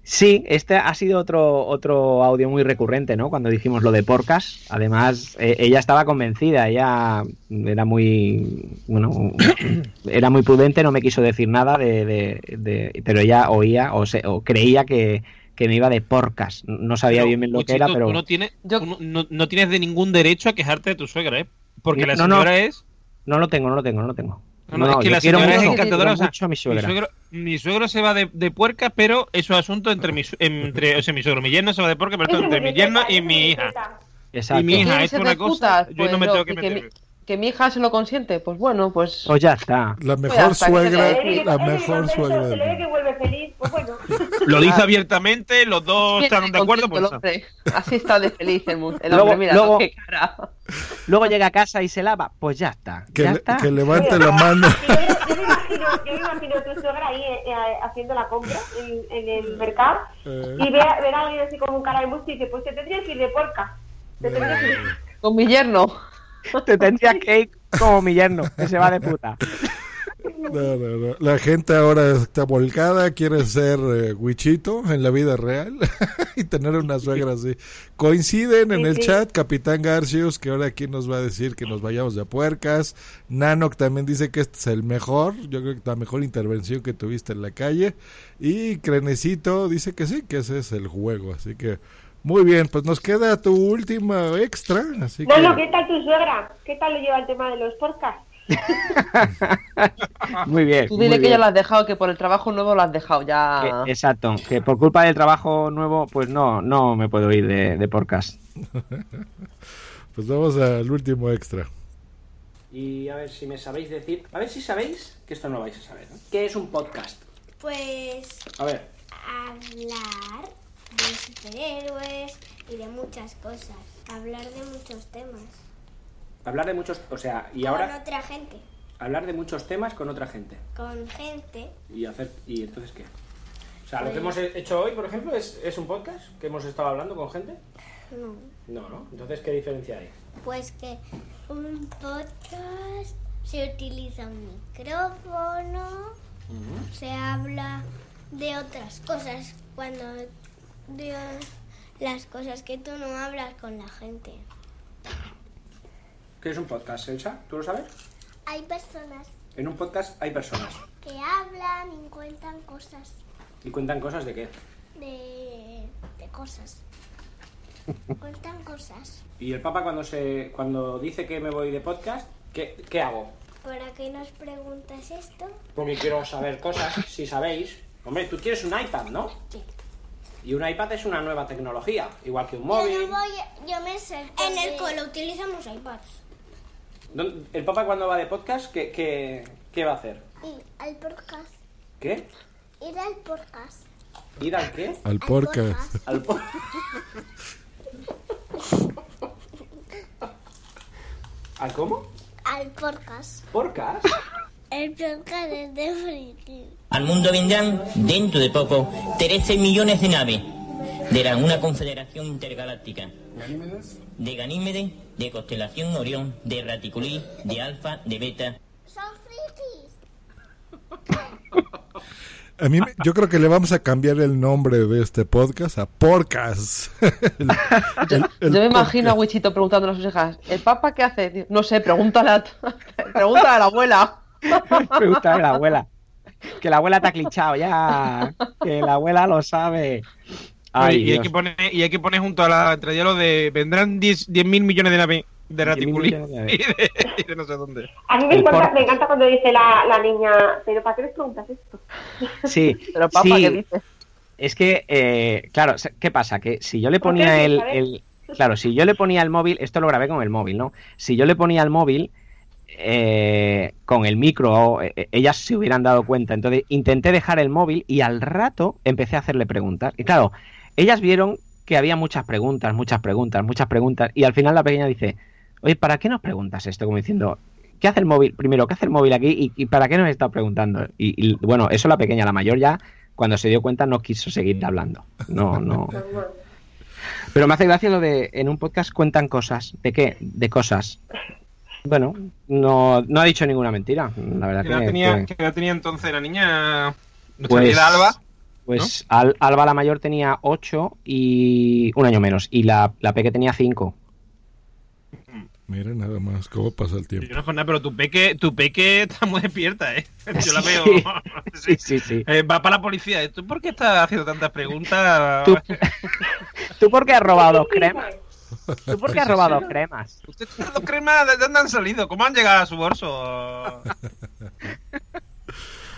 Sí, este ha sido otro otro audio muy recurrente, ¿no? Cuando dijimos lo de porcas, además eh, ella estaba convencida, ella era muy bueno, *coughs* era muy prudente, no me quiso decir nada de- de- pero ella oía o, se, o creía que, que me iba de porcas. No sabía Pero, bien lo que era, pero Tú no tienes, tú no, no- no tienes de ningún derecho a quejarte de tu suegra, ¿eh? Porque la No, no. señora es... No lo tengo, no lo tengo, no lo tengo. No, no, es que la señora es mucho- encantadora. quiero o sea, mucho a mi suegra. suegro, mi suegro se va de, de puerca, pero es un asunto entre mi, entre, o sea, mi suegro, mi yerno se va de puerca, pero entre mi yerno y mi hija. Exacto. Y mi hija, ¿Quieres esto es una cosa, yo Pues no me no, tengo que meter. Que mi hija se lo consiente, pues bueno, pues... Pues ya está. La Pues mejor que suegra, se la mejor suegra Se del le ve mundo. que vuelve feliz, pues bueno. Lo dice abiertamente, los dos están de acuerdo, pues hombre. Así está de feliz el, mu- el Luego- hombre, mira, luego- qué cara. Luego llega a casa y se lava, pues ya está. Que, ya le- está. que levante la mano. Yo me imagino, yo me imagino a tu suegra ahí eh, eh, haciendo la compra en, en el mercado Eh. y ve, a- ver a alguien así con un cara de musto y dice, pues te tendrías que ir de porca. Te tendrías que ir. Con mi yerno. *laughs* Te tendrías que ir como mi yerno, que se va de puta. No, no, no. La gente ahora está volcada, quiere ser eh, Wichito en la vida real *laughs* y tener una suegra así. Coinciden en el sí. chat Capitán Garcius, que ahora aquí nos va a decir que nos vayamos de puercas. Nanok también dice que este es el mejor, yo creo que la mejor intervención que tuviste en la calle. Y Crenecito dice que sí, que ese es el juego. Así que, muy bien, pues nos queda tu última extra. Así No, que... no, ¿qué tal tu suegra? ¿Qué tal le lleva el tema de los podcasts? *laughs* Muy bien. Tú dile que bien. ya lo has dejado, que por el trabajo nuevo lo has dejado ya. Que- exacto, que por culpa del trabajo nuevo, pues no, no me puedo ir de, de podcast. *laughs* Pues vamos al último extra. Y a ver si me sabéis decir. A ver si sabéis, que esto no lo vais a saber. ¿no? ¿Qué es un podcast? Pues A ver, hablar de superhéroes y de muchas cosas. Hablar de muchos temas. hablar de muchos. O sea, y Con ahora otra gente. hablar de muchos temas con otra gente. Con gente. Y hacer. ¿Y entonces qué? O sea, lo que Pues- hemos hecho hoy, por ejemplo, es, es un podcast que hemos estado hablando con gente. No. No, ¿no? Entonces, ¿qué diferencia hay? Pues que un podcast se utiliza un micrófono, se habla de otras cosas cuando de las cosas que tú no hablas con la gente. ¿Qué es un podcast, Elsa? ¿Tú lo sabes? Hay personas En un podcast hay personas. que hablan y cuentan cosas ¿Y cuentan cosas de qué? de, de cosas. *laughs* Cuentan cosas. Y el Papa cuando se cuando dice que me voy de podcast, ¿qué, qué hago? ¿Para qué nos preguntas esto? Porque quiero saber cosas, si sabéis. Hombre, tú quieres un iPad, ¿no? Sí. Y un iPad es una nueva tecnología, igual que un Yo móvil. no voy, yo me sé. En el cole utilizamos iPads. ¿Dónde- ¿El Papa cuando va de podcast, qué, qué, qué va a hacer? Y al podcast. ¿Qué? Ir al podcast. ¿Ir al qué? Al podcast. Al po- *laughs* ¿Al cómo? Al podcast. ¿Podcast? El podcast es de friki. Al mundo vendrán, dentro de poco, 13 millones de naves. De una confederación intergaláctica. De Ganímedes, de constelación Orión, de Raticulí, de Alfa, de Beta. Son frikis. A mí, me- yo creo que le vamos a cambiar el nombre de este podcast a Podcast. *laughs* El- el- el Yo me imagino a. Wichito preguntándole a sus hijas, ¿el papa qué hace? No sé, pregúntale a, *laughs* pregúntale a la abuela. *laughs* Pregúntale a la abuela. Que la abuela te ha clichado ya. Que la abuela lo sabe. Ay, y, hay que poner, y hay que poner junto a la entre lo de vendrán 10 mil millones de naves de 10.000 Raticulí millones de naves. *laughs* y de, y de no sé dónde. A mí me encanta, por- me encanta cuando dice la, la niña, pero ¿para qué les preguntas esto? Sí, *laughs* Pero papá, sí. ¿qué dices? Es que, eh, claro, ¿qué pasa? Que si yo le ¿Por qué ponía el, el- Claro, si yo le ponía el móvil, esto lo grabé con el móvil, ¿no? Si yo le ponía el móvil, eh, con el micro, eh, ellas se hubieran dado cuenta. Entonces intenté dejar el móvil y al rato empecé a hacerle preguntas. Y claro, ellas vieron que había muchas preguntas, muchas preguntas, muchas preguntas. Y al final la pequeña dice, oye, ¿para qué nos preguntas esto? Como diciendo, ¿qué hace el móvil? Primero, ¿qué hace el móvil aquí? ¿Y, y para qué nos está preguntando? Y, y, bueno, eso la pequeña, la mayor ya, cuando se dio cuenta, no quiso seguir hablando. No, no. *laughs* Pero me hace gracia lo de en un podcast cuentan cosas. ¿De qué? De cosas. Bueno, no, no ha dicho ninguna mentira. La verdad ¿Qué que, edad, tenía, que- qué edad tenía entonces la niña? Nuestra Pues- Alba. Pues Al- Alba la mayor tenía 8 y un año menos. Y la, la peque tenía 5. Mira nada más cómo pasa el tiempo. Yo no pero tu peque, tu peque está muy despierta, ¿eh? *laughs* Yo la veo. *laughs* Sí, sí, sí. Eh, va para la policía. ¿Tú por qué estás haciendo tantas preguntas? ¿Tú, *laughs* ¿Tú por qué has robado dos cremas? ¿Tú por qué has robado cremas? ¿Estas dos cremas de dónde han salido? ¿Cómo han llegado a su bolso? *laughs*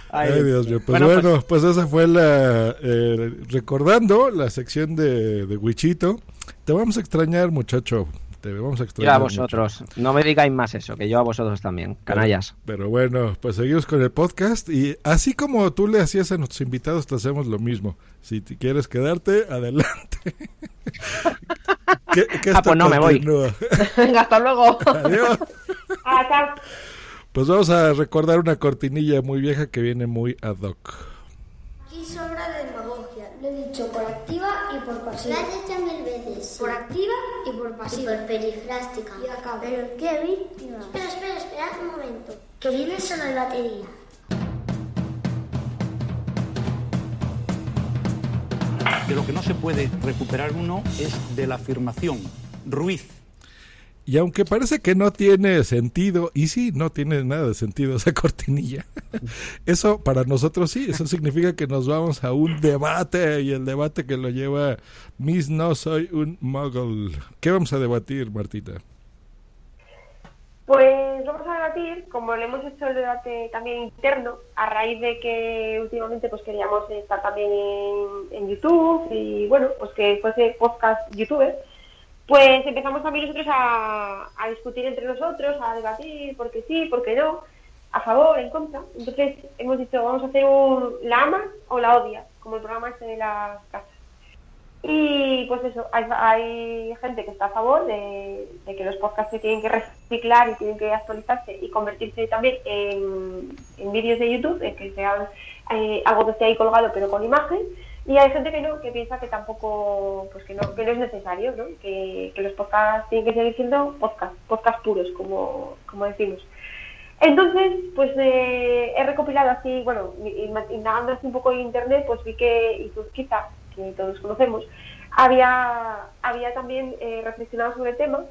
Ay, Dios mío. Pues Bueno, bueno, pues, esa fue la. eh, recordando la sección de, de Wichito. Te vamos a extrañar, muchacho. Te vamos a Yo mucho. vosotros. No me digáis más eso, que yo a vosotros también. Canallas. Pero bueno, pues seguimos con el podcast y así como tú le hacías a nuestros invitados, te hacemos lo mismo. Si te quieres quedarte, adelante. *laughs* Ah, pues no, me voy. *laughs* Venga, hasta luego. Adiós. *laughs* Ah. Pues vamos a recordar una cortinilla muy vieja que viene muy ad hoc. Aquí sobra demagogia. Lo he dicho por activa y por pasiva. Lo has dicho mil veces. Por activa y por pasiva. Y por perifrástica. Y acá. Pero Kevin... Espera, espera, espera un momento. Que viene solo de batería. De lo que no se puede recuperar uno es de la afirmación. Ruiz. Y aunque parece que no tiene sentido, y sí, no tiene nada de sentido esa *laughs* cortinilla, eso para nosotros sí, eso significa que nos vamos a un debate y el debate que lo lleva Miss No Soy un Muggle. ¿Qué vamos a debatir, Martita? Pues vamos a debatir, como le hemos hecho el debate también interno, a raíz de que últimamente pues queríamos estar también en, en YouTube y bueno, pues que fuese podcast youtuber, pues empezamos también nosotros a, discutir entre nosotros, a debatir por qué sí, por qué no, a favor, en contra. Entonces hemos dicho, vamos a hacer un la amas o la odias, como el programa este de las casas. Y pues eso, hay, gente que está a favor de, que los podcasts se tienen que reciclar y tienen que actualizarse y convertirse también en, en vídeos de YouTube, en que sean eh, algo que esté ahí colgado pero con imagen. Y hay gente que no, que piensa que tampoco, pues que no, que no es necesario, ¿no? Que, que los podcasts tienen que seguir siendo podcast, podcast puros, como, como decimos. Entonces, pues eh, he recopilado así, bueno, in- indagando así un poco en internet, pues vi que Izuzquiza, que todos conocemos, había, había también eh, reflexionado sobre el tema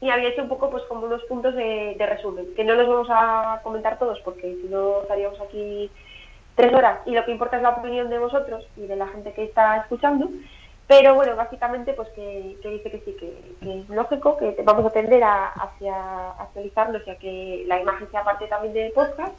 y había hecho un poco pues como unos puntos de resumen, que no los vamos a comentar todos porque si no estaríamos aquí tres horas y lo que importa es la opinión de vosotros y de la gente que está escuchando. Pero bueno, básicamente pues que, dice que sí, que, es lógico, que vamos a tender a, hacia actualizarlos y a que la imagen sea parte también del podcast.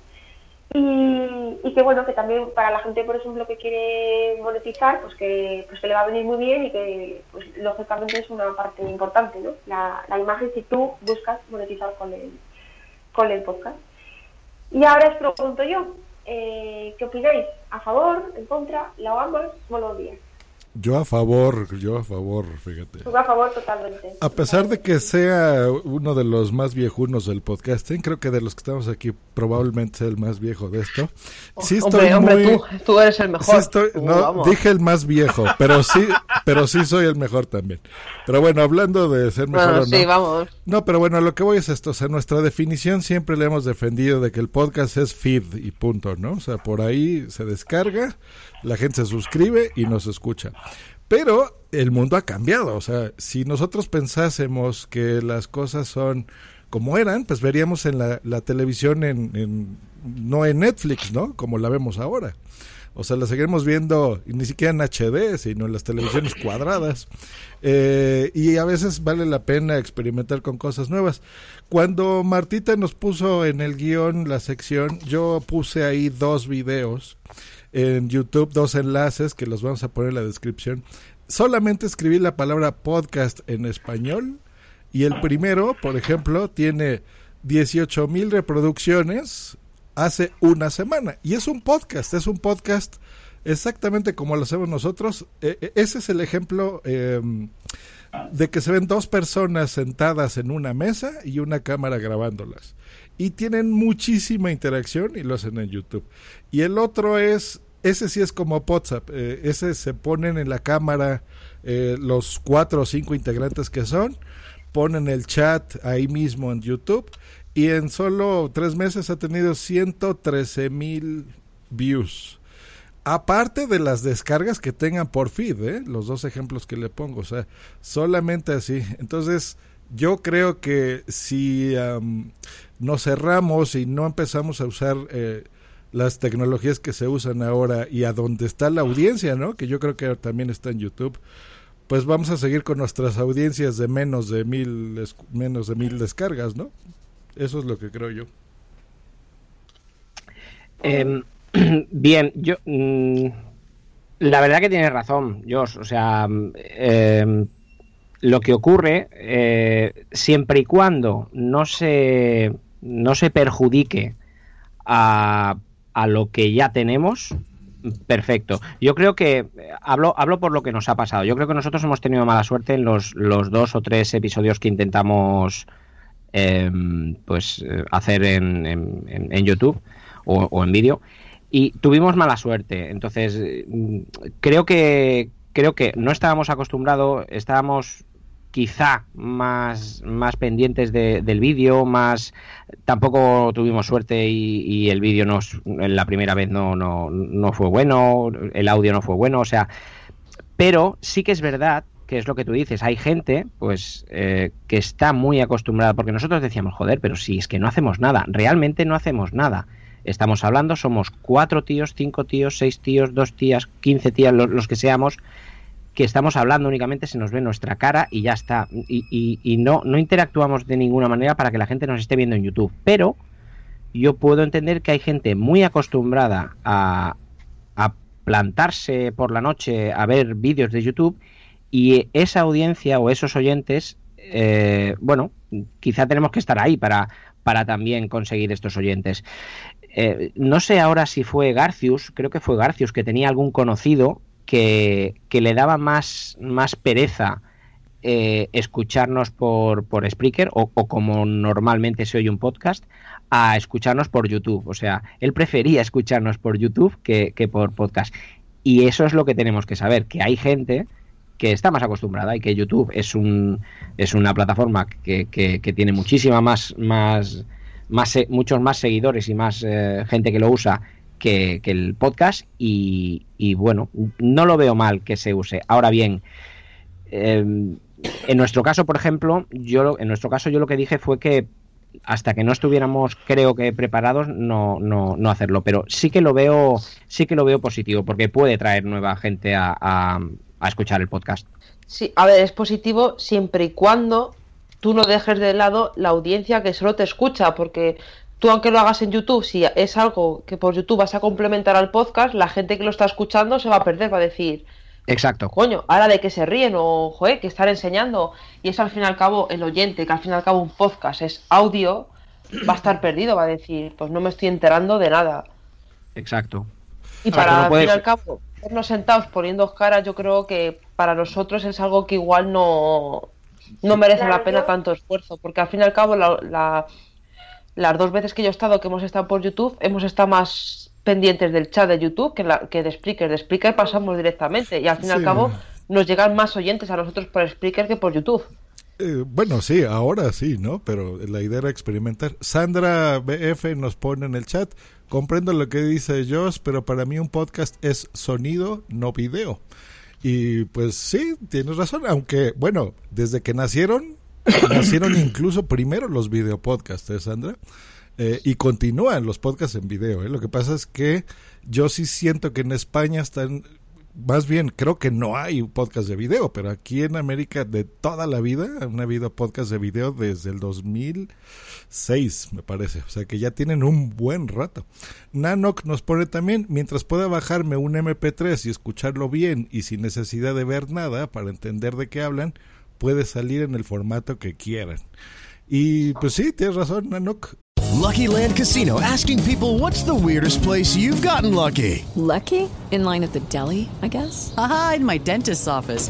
Y, y que bueno, que también para la gente, por ejemplo, que quiere monetizar, pues que, pues que le va a venir muy bien y que pues lógicamente es una parte importante, ¿no? La, la imagen si tú buscas monetizar con el, con el podcast. Y ahora os pregunto yo, eh, ¿qué opináis? ¿A favor? ¿En contra? ¿La amas lo odias? Yo a favor, yo a favor, fíjate. Tú a favor totalmente. A pesar de que sea uno de los más viejunos del podcasting, creo que de los que estamos aquí probablemente sea el más viejo de esto. Sí estoy hombre, hombre, muy- tú, tú eres el mejor. Sí estoy- Tú, no, vamos. dije el más viejo, pero sí, pero sí soy el mejor también. Pero bueno, hablando de ser mejor Bueno, o no. sí, vamos. No, pero bueno, lo que voy es esto, o sea, nuestra definición siempre le hemos defendido de que el podcast es feed y punto, ¿no? O sea, por ahí se descarga, la gente se suscribe y nos escucha. Pero el mundo ha cambiado, o sea, si nosotros pensásemos que las cosas son como eran, pues veríamos en la, televisión en, en- no en Netflix, ¿no? Como la vemos ahora. O sea, la seguiremos viendo ni siquiera en HD, sino en las televisiones cuadradas. Eh, y a veces vale la pena experimentar con cosas nuevas. Cuando Martita nos puso en el guion la sección, yo puse ahí dos videos en YouTube, dos enlaces que los vamos a poner en la descripción. Solamente escribí la palabra podcast en español y el primero, por ejemplo, tiene 18 mil reproducciones hace una semana. Y es un podcast, es un podcast exactamente como lo hacemos nosotros. E- e- ese es el ejemplo eh, de que se ven dos personas sentadas en una mesa y una cámara grabándolas. Y tienen muchísima interacción y lo hacen en YouTube. Y el otro es, ese sí es como WhatsApp, eh, ese se ponen en la cámara eh, los cuatro o cinco integrantes que son, ponen el chat ahí mismo en YouTube y en solo tres meses ha tenido 113 mil views. Aparte de las descargas que tengan por feed, ¿eh? los dos ejemplos que le pongo, o sea, solamente así. Entonces, yo creo que si am, nos cerramos y no empezamos a usar eh, las tecnologías que se usan ahora y a donde está la audiencia, ¿no? Que yo creo que también está en YouTube, pues vamos a seguir con nuestras audiencias de menos de mil, menos de mil descargas, ¿no? Eso es lo que creo yo. Em, *clears throat* bien, yo. mm, la verdad que tienes razón, Josh. O sea, em, lo que ocurre, eh, siempre y cuando no se, no se perjudique a, a lo que ya tenemos, perfecto. Yo creo que, eh, hablo, hablo por lo que nos ha pasado. Yo creo que nosotros hemos tenido mala suerte en los, los dos o tres episodios que intentamos em, pues eh, hacer en, en- en- YouTube o, o en vídeo y tuvimos mala suerte entonces mm, creo que creo que no estábamos acostumbrados estábamos quizá más más pendientes de- del vídeo más tampoco tuvimos suerte y, y el vídeo nos la primera vez no, no no fue bueno el audio no fue bueno o sea pero sí que es verdad que es lo que tú dices, hay gente pues eh, que está muy acostumbrada, porque nosotros decíamos, joder, pero si es que no hacemos nada, realmente no hacemos nada. Estamos hablando, somos cuatro tíos, cinco tíos, seis tíos, dos tías, quince tías, lo- los, que seamos, que estamos hablando únicamente, se nos ve nuestra cara y ya está. Y, y- y no, no interactuamos de ninguna manera para que la gente nos esté viendo en YouTube. Pero yo puedo entender que hay gente muy acostumbrada a, a plantarse por la noche a ver vídeos de YouTube y esa audiencia o esos oyentes, eh, bueno, quizá tenemos que estar ahí para, para también conseguir estos oyentes. Eh, no sé ahora si fue Garcius, creo que fue Garcius, que tenía algún conocido que, que le daba más, más pereza eh, escucharnos por, por Spreaker o, o como normalmente se oye un podcast a escucharnos por YouTube. O sea, él prefería escucharnos por YouTube que, que por podcast. Y eso es lo que tenemos que saber, que hay gente que está más acostumbrada y que YouTube es un es una plataforma que, que- tiene muchísima más más más muchos más seguidores y más eh, gente que lo usa que, que el podcast y, bueno no lo veo mal que se use. Ahora bien eh, en nuestro caso por ejemplo yo en nuestro caso yo lo que dije fue que hasta que no estuviéramos creo que preparados no, no, no hacerlo. Pero sí que lo veo sí que lo veo positivo porque puede traer nueva gente a, a- a escuchar el podcast. Sí, a ver, es positivo siempre y cuando tú no dejes de lado la audiencia que solo te escucha, porque tú aunque lo hagas en YouTube, si es algo que por YouTube vas a complementar al podcast, la gente que lo está escuchando se va a perder, va a decir, exacto coño, ahora de qué se ríen o, joder, que están enseñando. Y eso al fin y al cabo, el oyente, que al fin y al cabo un podcast es audio, va a estar perdido, va a decir, pues no me estoy enterando de nada. exacto Y para, no al puedes- fin y al cabo, vernos sentados poniendo caras, yo creo que para nosotros es algo que igual no, no merece Claro, la pena yo- tanto esfuerzo, porque al fin y al cabo la- la- las dos veces que yo he estado, que hemos estado por YouTube, hemos estado más pendientes del chat de YouTube que, la, que de Spreaker. De Spreaker pasamos directamente y al fin y al Sí. cabo nos llegan más oyentes a nosotros por Spreaker que por YouTube. Eh, bueno, sí, ahora sí, ¿no? Pero la idea era experimentar. Sandra BF nos pone en el chat, comprendo lo que dice Josh, pero para mí un podcast es sonido, no video. Y pues sí, tienes razón, aunque, bueno, desde que nacieron, nacieron incluso primero los videopodcasts, ¿eh, Sandra? Eh, y continúan los podcasts en video. ¿eh? Lo que pasa es que yo sí siento que en España están, más bien creo que no hay podcast de video, pero aquí en América de toda la vida han habido podcast de video desde el 2006, me parece. O sea que ya tienen un buen rato. Nanok nos pone también, mientras pueda bajarme un MP3 y escucharlo bien y sin necesidad de ver nada para entender de qué hablan, puede salir en el formato que quieran. Y pues sí, tienes razón, Nanok. Lucky Land Casino asking people what's the weirdest place you've gotten lucky? Lucky? In line at the deli, I guess? Aha, in my dentist's office.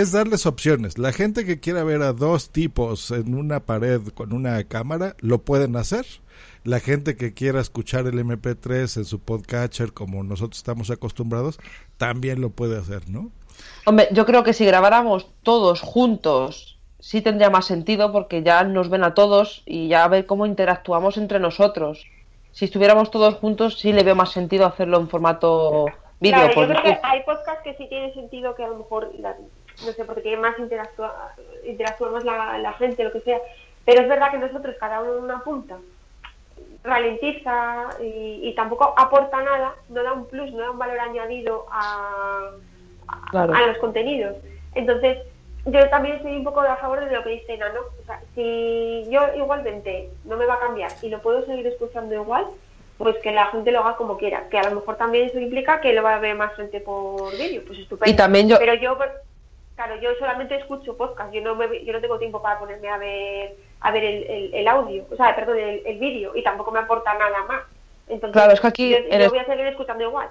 es darles opciones. La gente que quiera ver a dos tipos en una pared con una cámara, lo pueden hacer. La gente que quiera escuchar el MP3 en su podcatcher como nosotros estamos acostumbrados, también lo puede hacer, ¿no? Hombre, yo creo que si grabáramos todos juntos, sí tendría más sentido porque ya nos ven a todos y ya a ver cómo interactuamos entre nosotros. Si estuviéramos todos juntos, sí le veo más sentido hacerlo en formato vídeo. Claro, yo porque- creo que hay podcasts que sí tienen sentido que a lo mejor, la- no sé, porque más interactúa, interactúa más la, la gente, lo que sea. Pero es verdad que nosotros, cada uno en una punta, ralentiza y, y tampoco aporta nada, no da un plus, no da un valor añadido a, a- Claro. a los contenidos. Entonces, yo también estoy un poco a favor de lo que dice Nano. O sea, si yo igualmente no me va a cambiar y lo puedo seguir escuchando igual, pues que la gente lo haga como quiera. Que a lo mejor también eso implica que lo va a ver más gente por vídeo, pues estupendo. Y también yo- Pero yo, claro, yo solamente escucho podcast. Yo no, me, yo no tengo tiempo para ponerme a ver a ver el, el, el audio, o sea, perdón, el, el vídeo, y tampoco me aporta nada más. Entonces, Claro, es que aquí yo, yo voy a seguir escuchando igual.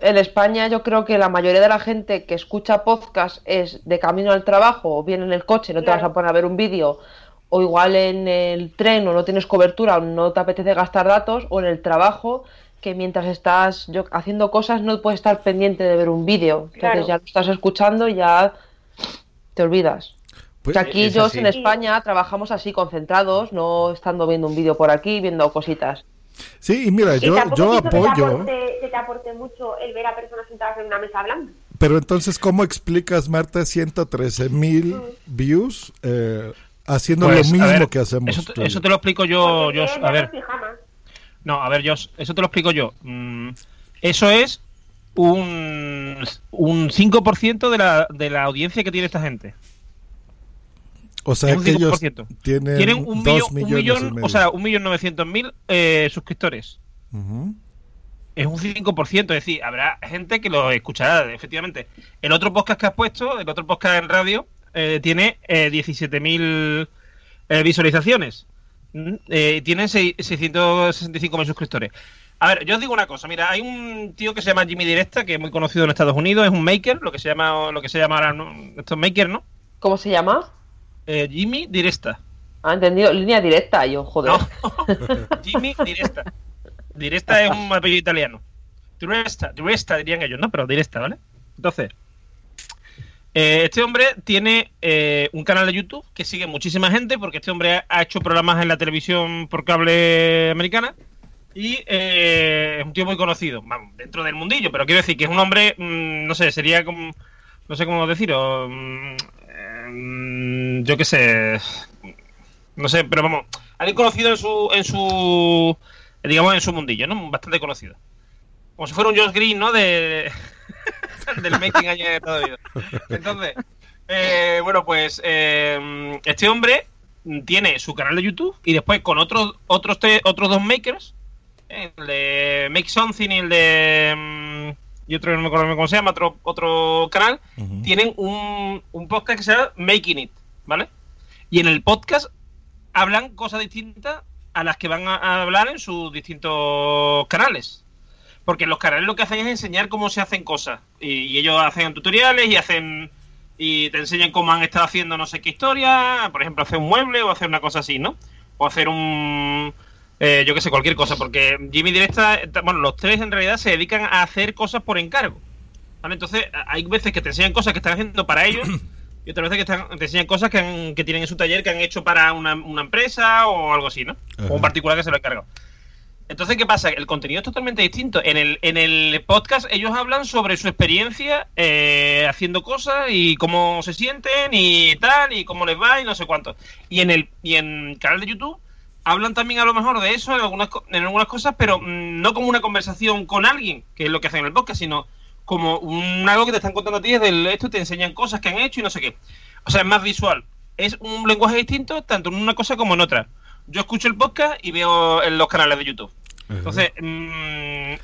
En España yo creo que la mayoría de la gente que escucha podcast es de camino al trabajo o bien en el coche, no te vas a poner a ver un vídeo, o igual en el tren o no tienes cobertura o no te apetece gastar datos, o en el trabajo que mientras estás yo, haciendo cosas no puedes estar pendiente de ver un vídeo. Entonces Claro. ya lo estás escuchando y ya te olvidas. Pues, que aquí es yo así. en España trabajamos así concentrados, no estando viendo un vídeo por aquí, viendo cositas. Sí, y mira, y yo, tampoco yo pienso que te, apoyo, aporte, que te aporte mucho el ver a personas sentadas en una mesa hablando. pero entonces, ¿cómo explicas, Marta, 113 mil views eh, haciendo Pues, lo a mismo ver, que hacemos? Eso, tú? eso te lo explico yo, yo a ver. No, a ver, Josh, eso te lo explico yo. Mm, eso es un, un 5% de la, de la audiencia que tiene esta gente. O sea, es que ellos 5%. tienen, Tienen un millón, un o sea, un millón novecientos mil eh, suscriptores. Es un 5%, es decir, habrá gente que lo escuchará, efectivamente. El otro podcast que has puesto, el otro podcast en radio, eh, tiene eh, 17.000 eh, visualizaciones. Mm, eh, tienen seis- 665.000 suscriptores. A ver, yo os digo una cosa, mira, hay un tío que se llama Jimmy Directa, que es muy conocido en Estados Unidos, es un maker, lo que se llama, lo que se llama ahora, ¿no? esto es maker, ¿no? ¿Cómo se llama? Eh, Jimmy Directa. Ah, entendido, línea directa, yo, joder. *laughs* Jimmy Diresta. Diresta es un apellido italiano. Diresta, Diresta dirían ellos, ¿no? Pero Diresta, ¿vale? Entonces, eh, este hombre tiene eh, un canal de YouTube que sigue muchísima gente porque este hombre ha hecho programas en la televisión por cable americana y eh, es un tío muy conocido, vamos, dentro del mundillo, pero quiero decir que es un hombre, mm, no sé, sería como, no sé cómo decirlo, mm, eh, yo qué sé, no sé, pero vamos, alguien conocido en su, en su, digamos, en su mundillo, ¿no? Bastante conocido. Como si fuera un Josh Green, ¿no? De, *laughs* del making allí en Estados Unidos. Entonces, eh, bueno, pues eh, este hombre tiene su canal de YouTube y después con otros otros otros dos makers, el de Make Something y el de mm, y otro no me acuerdo cómo se llama, otro otro canal, tienen un, un podcast que se llama Making It, ¿vale? Y en el podcast hablan cosas distintas a las que van a, hablar en sus distintos canales. Porque en los canales lo que hacen es enseñar cómo se hacen cosas. Y, y ellos hacen tutoriales y hacen y te enseñan cómo han estado haciendo no sé qué historia, por ejemplo, hacer un mueble o hacer una cosa así, ¿no? O hacer un eh, yo que sé, cualquier cosa, porque Jimmy Directa, bueno, los tres en realidad se dedican a hacer cosas por encargo. ¿Vale? Entonces, hay veces que te enseñan cosas que están haciendo para ellos *coughs* y otras veces que están- te enseñan cosas que, han- que tienen en su taller que han hecho para una, una empresa o algo así, ¿no? O un particular que se lo ha encargado. Entonces, ¿qué pasa? El contenido es totalmente distinto. En el, en el podcast ellos hablan sobre su experiencia eh, haciendo cosas y cómo se sienten y tal, y cómo les va y no sé cuánto. Y en el y en canal de YouTube hablan también a lo mejor de eso en algunas, en algunas cosas, pero mm, no como una conversación con alguien, que es lo que hacen en el podcast, sino como un, algo que te están contando a ti desde esto, te enseñan cosas que han hecho y no sé qué. O sea, es más visual. Es un lenguaje distinto tanto en una cosa como en otra. Yo escucho el podcast y veo en los canales de YouTube. Entonces, mm, eh,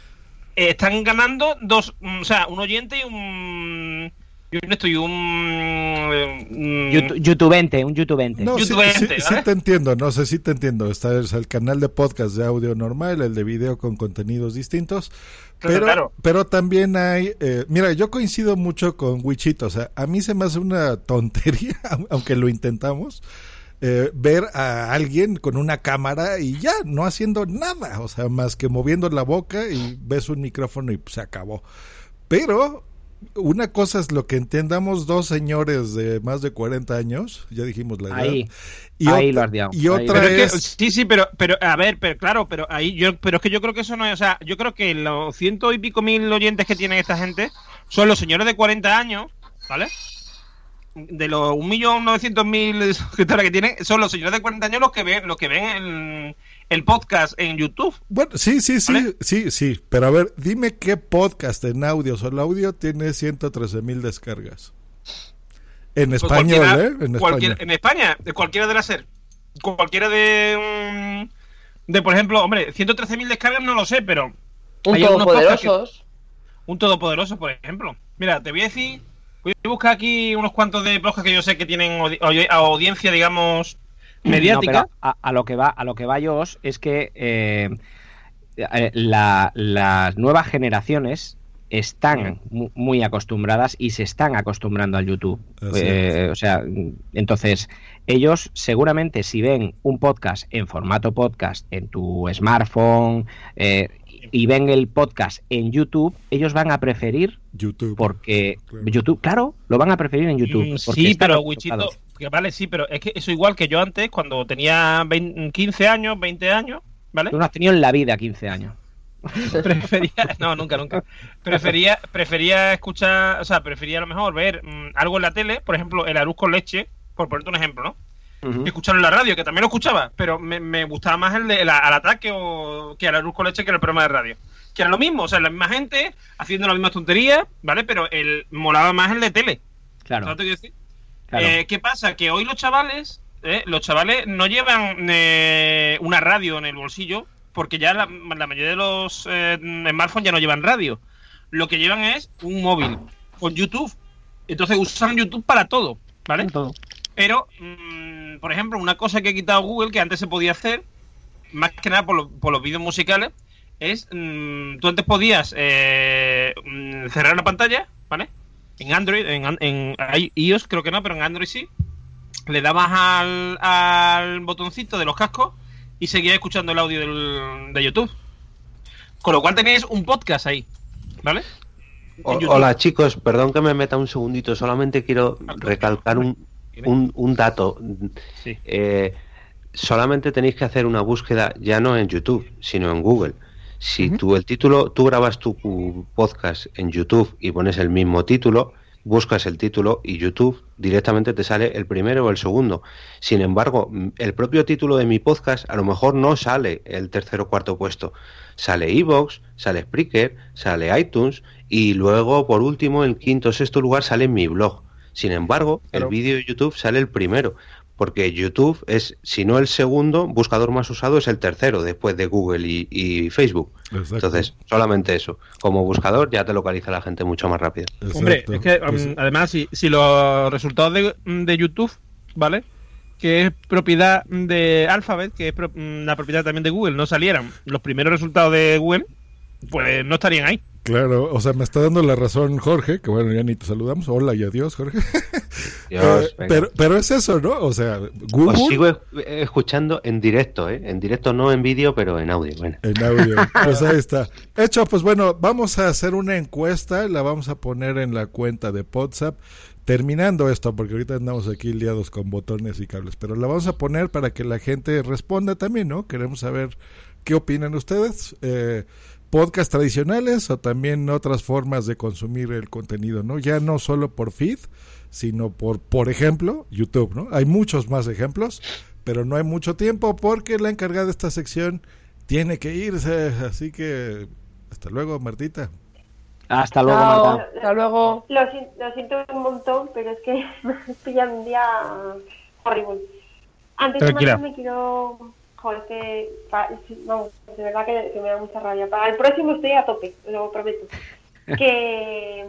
están ganando dos, mm, o sea, un oyente y un... Y un esto y un... mm, Youtu- youtubente, un youtubente. No, sí, Youtubente, sí- sí ¿vale? te entiendo, no sé si te entiendo. Está es el canal de podcast de audio normal, el de video con contenidos distintos. Claro, Pero, claro. pero también hay, eh, mira, yo coincido mucho con Wichito, o sea, a mí se me hace una tontería, *laughs* aunque lo intentamos, eh, ver a alguien con una cámara y ya, no haciendo nada, o sea, más que moviendo la boca y ves un micrófono y se acabó. Pero una cosa es lo que entendamos dos señores de más de 40 años, ya dijimos la edad. Ahí. y Ahí otra, lo. Y otra Pero es que- sí, sí, pero, pero a ver, pero claro, pero ahí yo, pero es que yo creo que eso no es, o sea, yo creo que los ciento y pico mil oyentes que tienen esta gente son los señores de 40 años, ¿vale? De los 1.900.000 suscriptores que tienen, son los señores de 40 años los que ven, los que ven el, el podcast en YouTube. Bueno, sí, sí, sí, sí, sí. Pero a ver, dime qué podcast en audio, solo audio, tiene 113 mil descargas. En Pues español, ¿eh? En español. en España, de cualquiera de las ser. Cualquiera de. mm, de, por ejemplo, hombre, 113.000 descargas no lo sé, pero. Un todopoderosos. Un todopoderoso, por ejemplo. Mira, te voy a decir. Voy a buscar aquí unos cuantos de podcasts que yo sé que tienen audi- audi- audiencia, digamos, mediática. No, a, a lo que va, a lo que va Josh, es que eh, eh, la- las nuevas generaciones están mu- muy acostumbradas y se están acostumbrando al YouTube. Eh, o sea, entonces ellos seguramente si ven un podcast en formato podcast en tu smartphone eh, y ven el podcast en YouTube, ellos van a preferir YouTube porque YouTube, claro, lo van a preferir en YouTube. Mm, porque Sí, pero. Wichito, que vale, sí, pero es que eso igual que yo antes, cuando tenía 20 15 años, 20 años, ¿vale? Tú no has tenido en la vida 15 años. *laughs* prefería no nunca nunca prefería prefería escuchar o sea prefería a lo mejor ver mm, algo en la tele por ejemplo el arroz con leche por ponerte un ejemplo no que escucharlo en la radio que también lo escuchaba pero me, me gustaba más el de la- al ataque o que el arroz con leche que el programa de radio que era lo mismo o sea la misma gente haciendo la misma tontería vale pero el molaba más el de tele Claro. ¿Sabes lo que quiero decir? Claro. Eh, ¿Qué pasa? Que hoy los chavales, eh, los chavales no llevan eh, una radio en el bolsillo, porque ya la, la mayoría de los eh, smartphones ya no llevan radio. Lo que llevan es un móvil con YouTube. Entonces usan YouTube para todo, ¿vale? Pero, mm, por ejemplo, una cosa que ha quitado Google, que antes se podía hacer, más que nada por, lo- por los vídeos musicales, es, mm, tú antes podías eh, mm, cerrar la pantalla, ¿vale? En Android, en, en iOS creo que no, pero en Android sí. Le dabas al, al botoncito de los cascos y seguías escuchando el audio del- de YouTube. Con lo cual tenías un podcast ahí, ¿vale? O- hola chicos, perdón que me meta un segundito, solamente quiero recalcar un, un, un dato. Eh, solamente tenéis que hacer una búsqueda ya no en YouTube, sino en Google. Si tú el título, tú grabas tu podcast en YouTube y pones el mismo título, buscas el título y YouTube directamente te sale el primero o el segundo. Sin embargo, el propio título de mi podcast a lo mejor no sale el tercero o cuarto puesto. Sale Evox, sale Spreaker, sale iTunes y luego, por último, en quinto o sexto lugar sale mi blog. Sin embargo, el vídeo de YouTube sale el primero, porque YouTube es, si no el segundo, buscador más usado es el tercero, después de Google y, y Facebook. Entonces, solamente eso. Como buscador ya te localiza la gente mucho más rápido. Hombre, es que um, además, si, si los resultados de, de YouTube, ¿vale? Que es propiedad de Alphabet, que es pro- mm, la propiedad también de Google, no salieran los primeros resultados de Google, pues no estarían ahí. Claro, o sea, me está dando la razón Jorge, que bueno, ya ni te saludamos. Hola y adiós, Jorge. *laughs* Dios, Eh, pero, pero es eso, ¿no? O sea, Google Os sigo escuchando en directo, ¿eh? En directo, no en vídeo, pero en audio. Bueno. en audio. Pues ahí está. Hecho, pues bueno, vamos a hacer una encuesta, la vamos a poner en la cuenta de WhatsApp. Terminando esto, porque ahorita andamos aquí liados con botones y cables, pero la vamos a poner para que la gente responda también, ¿no? Queremos saber qué opinan ustedes. Eh, podcast tradicionales o también otras formas de consumir el contenido, ¿no? Ya no solo por feed, sino por, por ejemplo, YouTube, ¿no? Hay muchos más ejemplos, pero no hay mucho tiempo porque la encargada de esta sección tiene que irse, así que hasta luego, Martita. Hasta luego, Chao, Marta. Hasta luego. Lo, si- lo siento un montón, pero es que *laughs* me pillan un día horrible. Antes de Tranquila. marcharme quiero... Joder, que... Vamos, de verdad que, que me da mucha rabia. Para el próximo estoy a tope, lo prometo. *laughs* Que...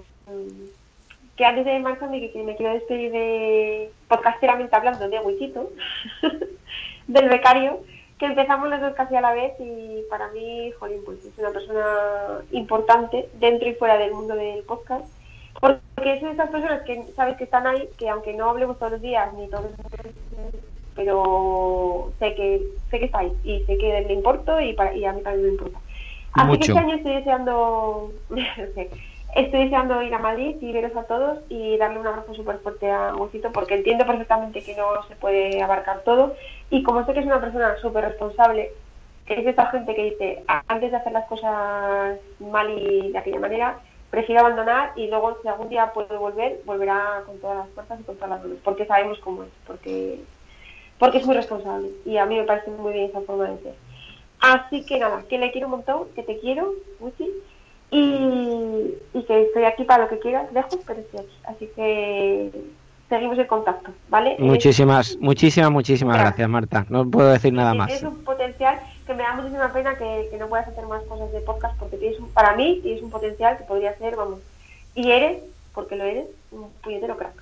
Que antes de marcharme que, que me quiero despedir de podcasteramente hablando de Wichito, *laughs* del becario, que empezamos los dos casi a la vez y para mí, jolín, pues es una persona importante dentro y fuera del mundo del podcast. Porque es de esas personas que sabes que están ahí, que aunque no hablemos todos los días ni todos los meses, pero sé que sé que está ahí y sé que le importo y, para, y a mí también me importa. Así Mucho. que este año estoy deseando, *laughs* estoy deseando ir a Madrid y veros a todos y darle un abrazo súper fuerte a Huesito porque entiendo perfectamente que no se puede abarcar todo y como sé que es una persona súper responsable, es esta gente que dice, "A- antes de hacer las cosas mal y de aquella manera, prefiero abandonar y luego si algún día puede volver, volverá con todas las fuerzas y con todas las ganas, porque sabemos cómo es, porque, porque es muy responsable y a mí me parece muy bien esa forma de ser. Así que nada, que le quiero un montón, que te quiero, Gucci, y, y que estoy aquí para lo que quieras, lejos, pero estoy aquí. Así que seguimos en contacto, ¿vale? Muchísimas, muchísimas, muchísimas gracias, Marta. No puedo decir nada más. Tienes un potencial que me da muchísima pena que, que no puedas hacer más cosas de podcast porque tienes un- para mí tienes un potencial que podría ser, vamos, y eres, porque lo eres, un puñetero crack.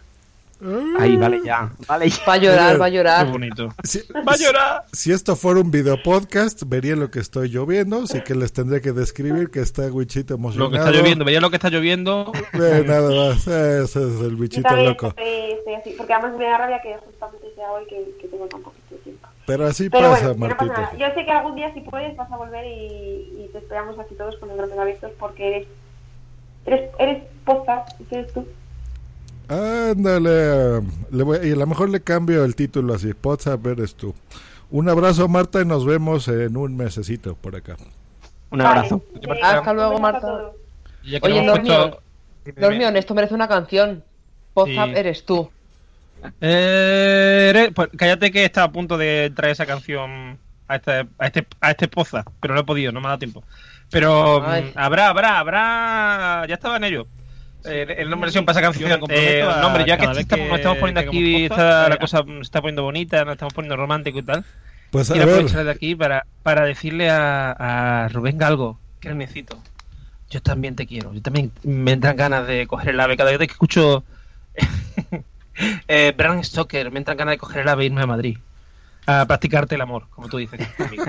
Ahí, vale ya. Vale ya. Va a llorar, va a llorar. Qué bonito. Si, ¡Va a llorar! si esto fuera un video podcast, vería lo que estoy lloviendo, así que les tendré que describir que está Wichito emocionado. Lo que está lloviendo, veía lo que está lloviendo. Eh, nada más, ese es el bichito loco. estoy, estoy así, porque además me da rabia que justamente sea hoy que, que tengo tan poquito tiempo. Pero así Pero pasa, bueno, no pasa Martita. nada. Yo sé que algún día si puedes vas a volver y, y te esperamos aquí todos con los brazos abiertos porque eres eres, eres posta, eres tú. Ándale. Le voy- y a lo mejor le cambio el título así. WhatsApp eres tú. Un abrazo, Marta, y nos vemos en un mesecito por acá. Un abrazo. Hasta luego, Marta. Oye, Dormión, Dormión, esto merece una canción. WhatsApp Sí. eres tú. Eh, eres- pues cállate que está a punto de traer esa canción a este, a este, a este poza, pero no he podido, no me ha dado tiempo. Pero Ay. mm, habrá, habrá, habrá. Ya estaba en ello. Eh, el nombre para esa canción. Eh, a no, hombre, ya que, estamos, que estamos poniendo aquí, está, la cosa se está poniendo bonita, nos estamos poniendo romántico y tal. Pues a Quiero ver. aprovechar de aquí para, para decirle a, a Rubén Galgo, que necesito. Yo también te quiero. Yo también me entran ganas de coger el ave. Cada vez que escucho *laughs* eh, Bram Stoker, me entran ganas de coger el ave e irme a Madrid. A practicarte el amor, como tú dices. amigo.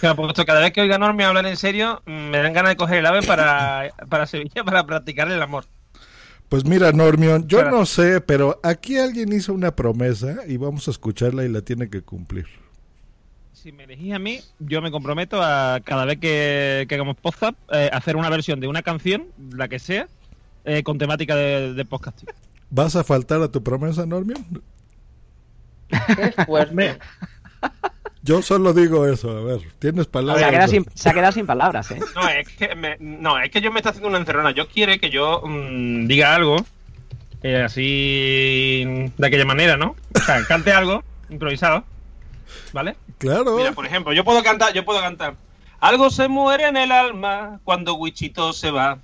Claro, porque esto, cada vez que oiga a Normi hablar en serio, mm, me dan ganas de coger el ave para, para Sevilla para practicarle el amor. Pues mira, Normión, yo no sé, pero aquí alguien hizo una promesa y vamos a escucharla y la tiene que cumplir. Si me elegís a mí, yo me comprometo a cada vez que, que hagamos podcast, eh, hacer una versión de una canción, la que sea, eh, con temática de, de podcasting. ¿Vas a faltar a tu promesa, Normión? Qué *laughs* fuerte. Yo solo digo eso, a ver, tienes Se palabras. ha, quedado sin, se ha quedado sin palabras, ¿eh? No, es que, me, no, es que yo me está haciendo una encerrona. Yo quiere que yo mm, diga algo, eh, así, de aquella manera, ¿no? O sea, cante algo, improvisado, ¿vale? Claro. Mira, por ejemplo, yo puedo cantar, yo puedo cantar. Algo se muere en el alma cuando Wichito se va.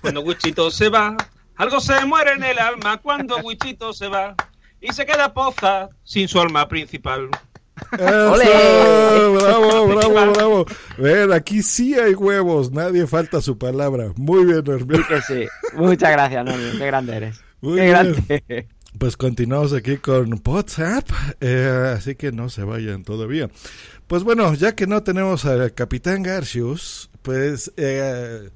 Cuando Wichito se va. Algo se muere en el alma cuando Wichito se va. Y se queda poza sin su alma principal. Eso, ¡Ole! bravo, bravo, bravo. Ven, aquí sí hay huevos, nadie falta su palabra. Muy bien. Sí que sí. Muchas gracias, Normión. Qué grande eres. Muy Qué bien. grande. Pues continuamos aquí con WhatsApp, eh, así que no se vayan todavía. Pues bueno, ya que no tenemos al capitán Garcius, pues eh,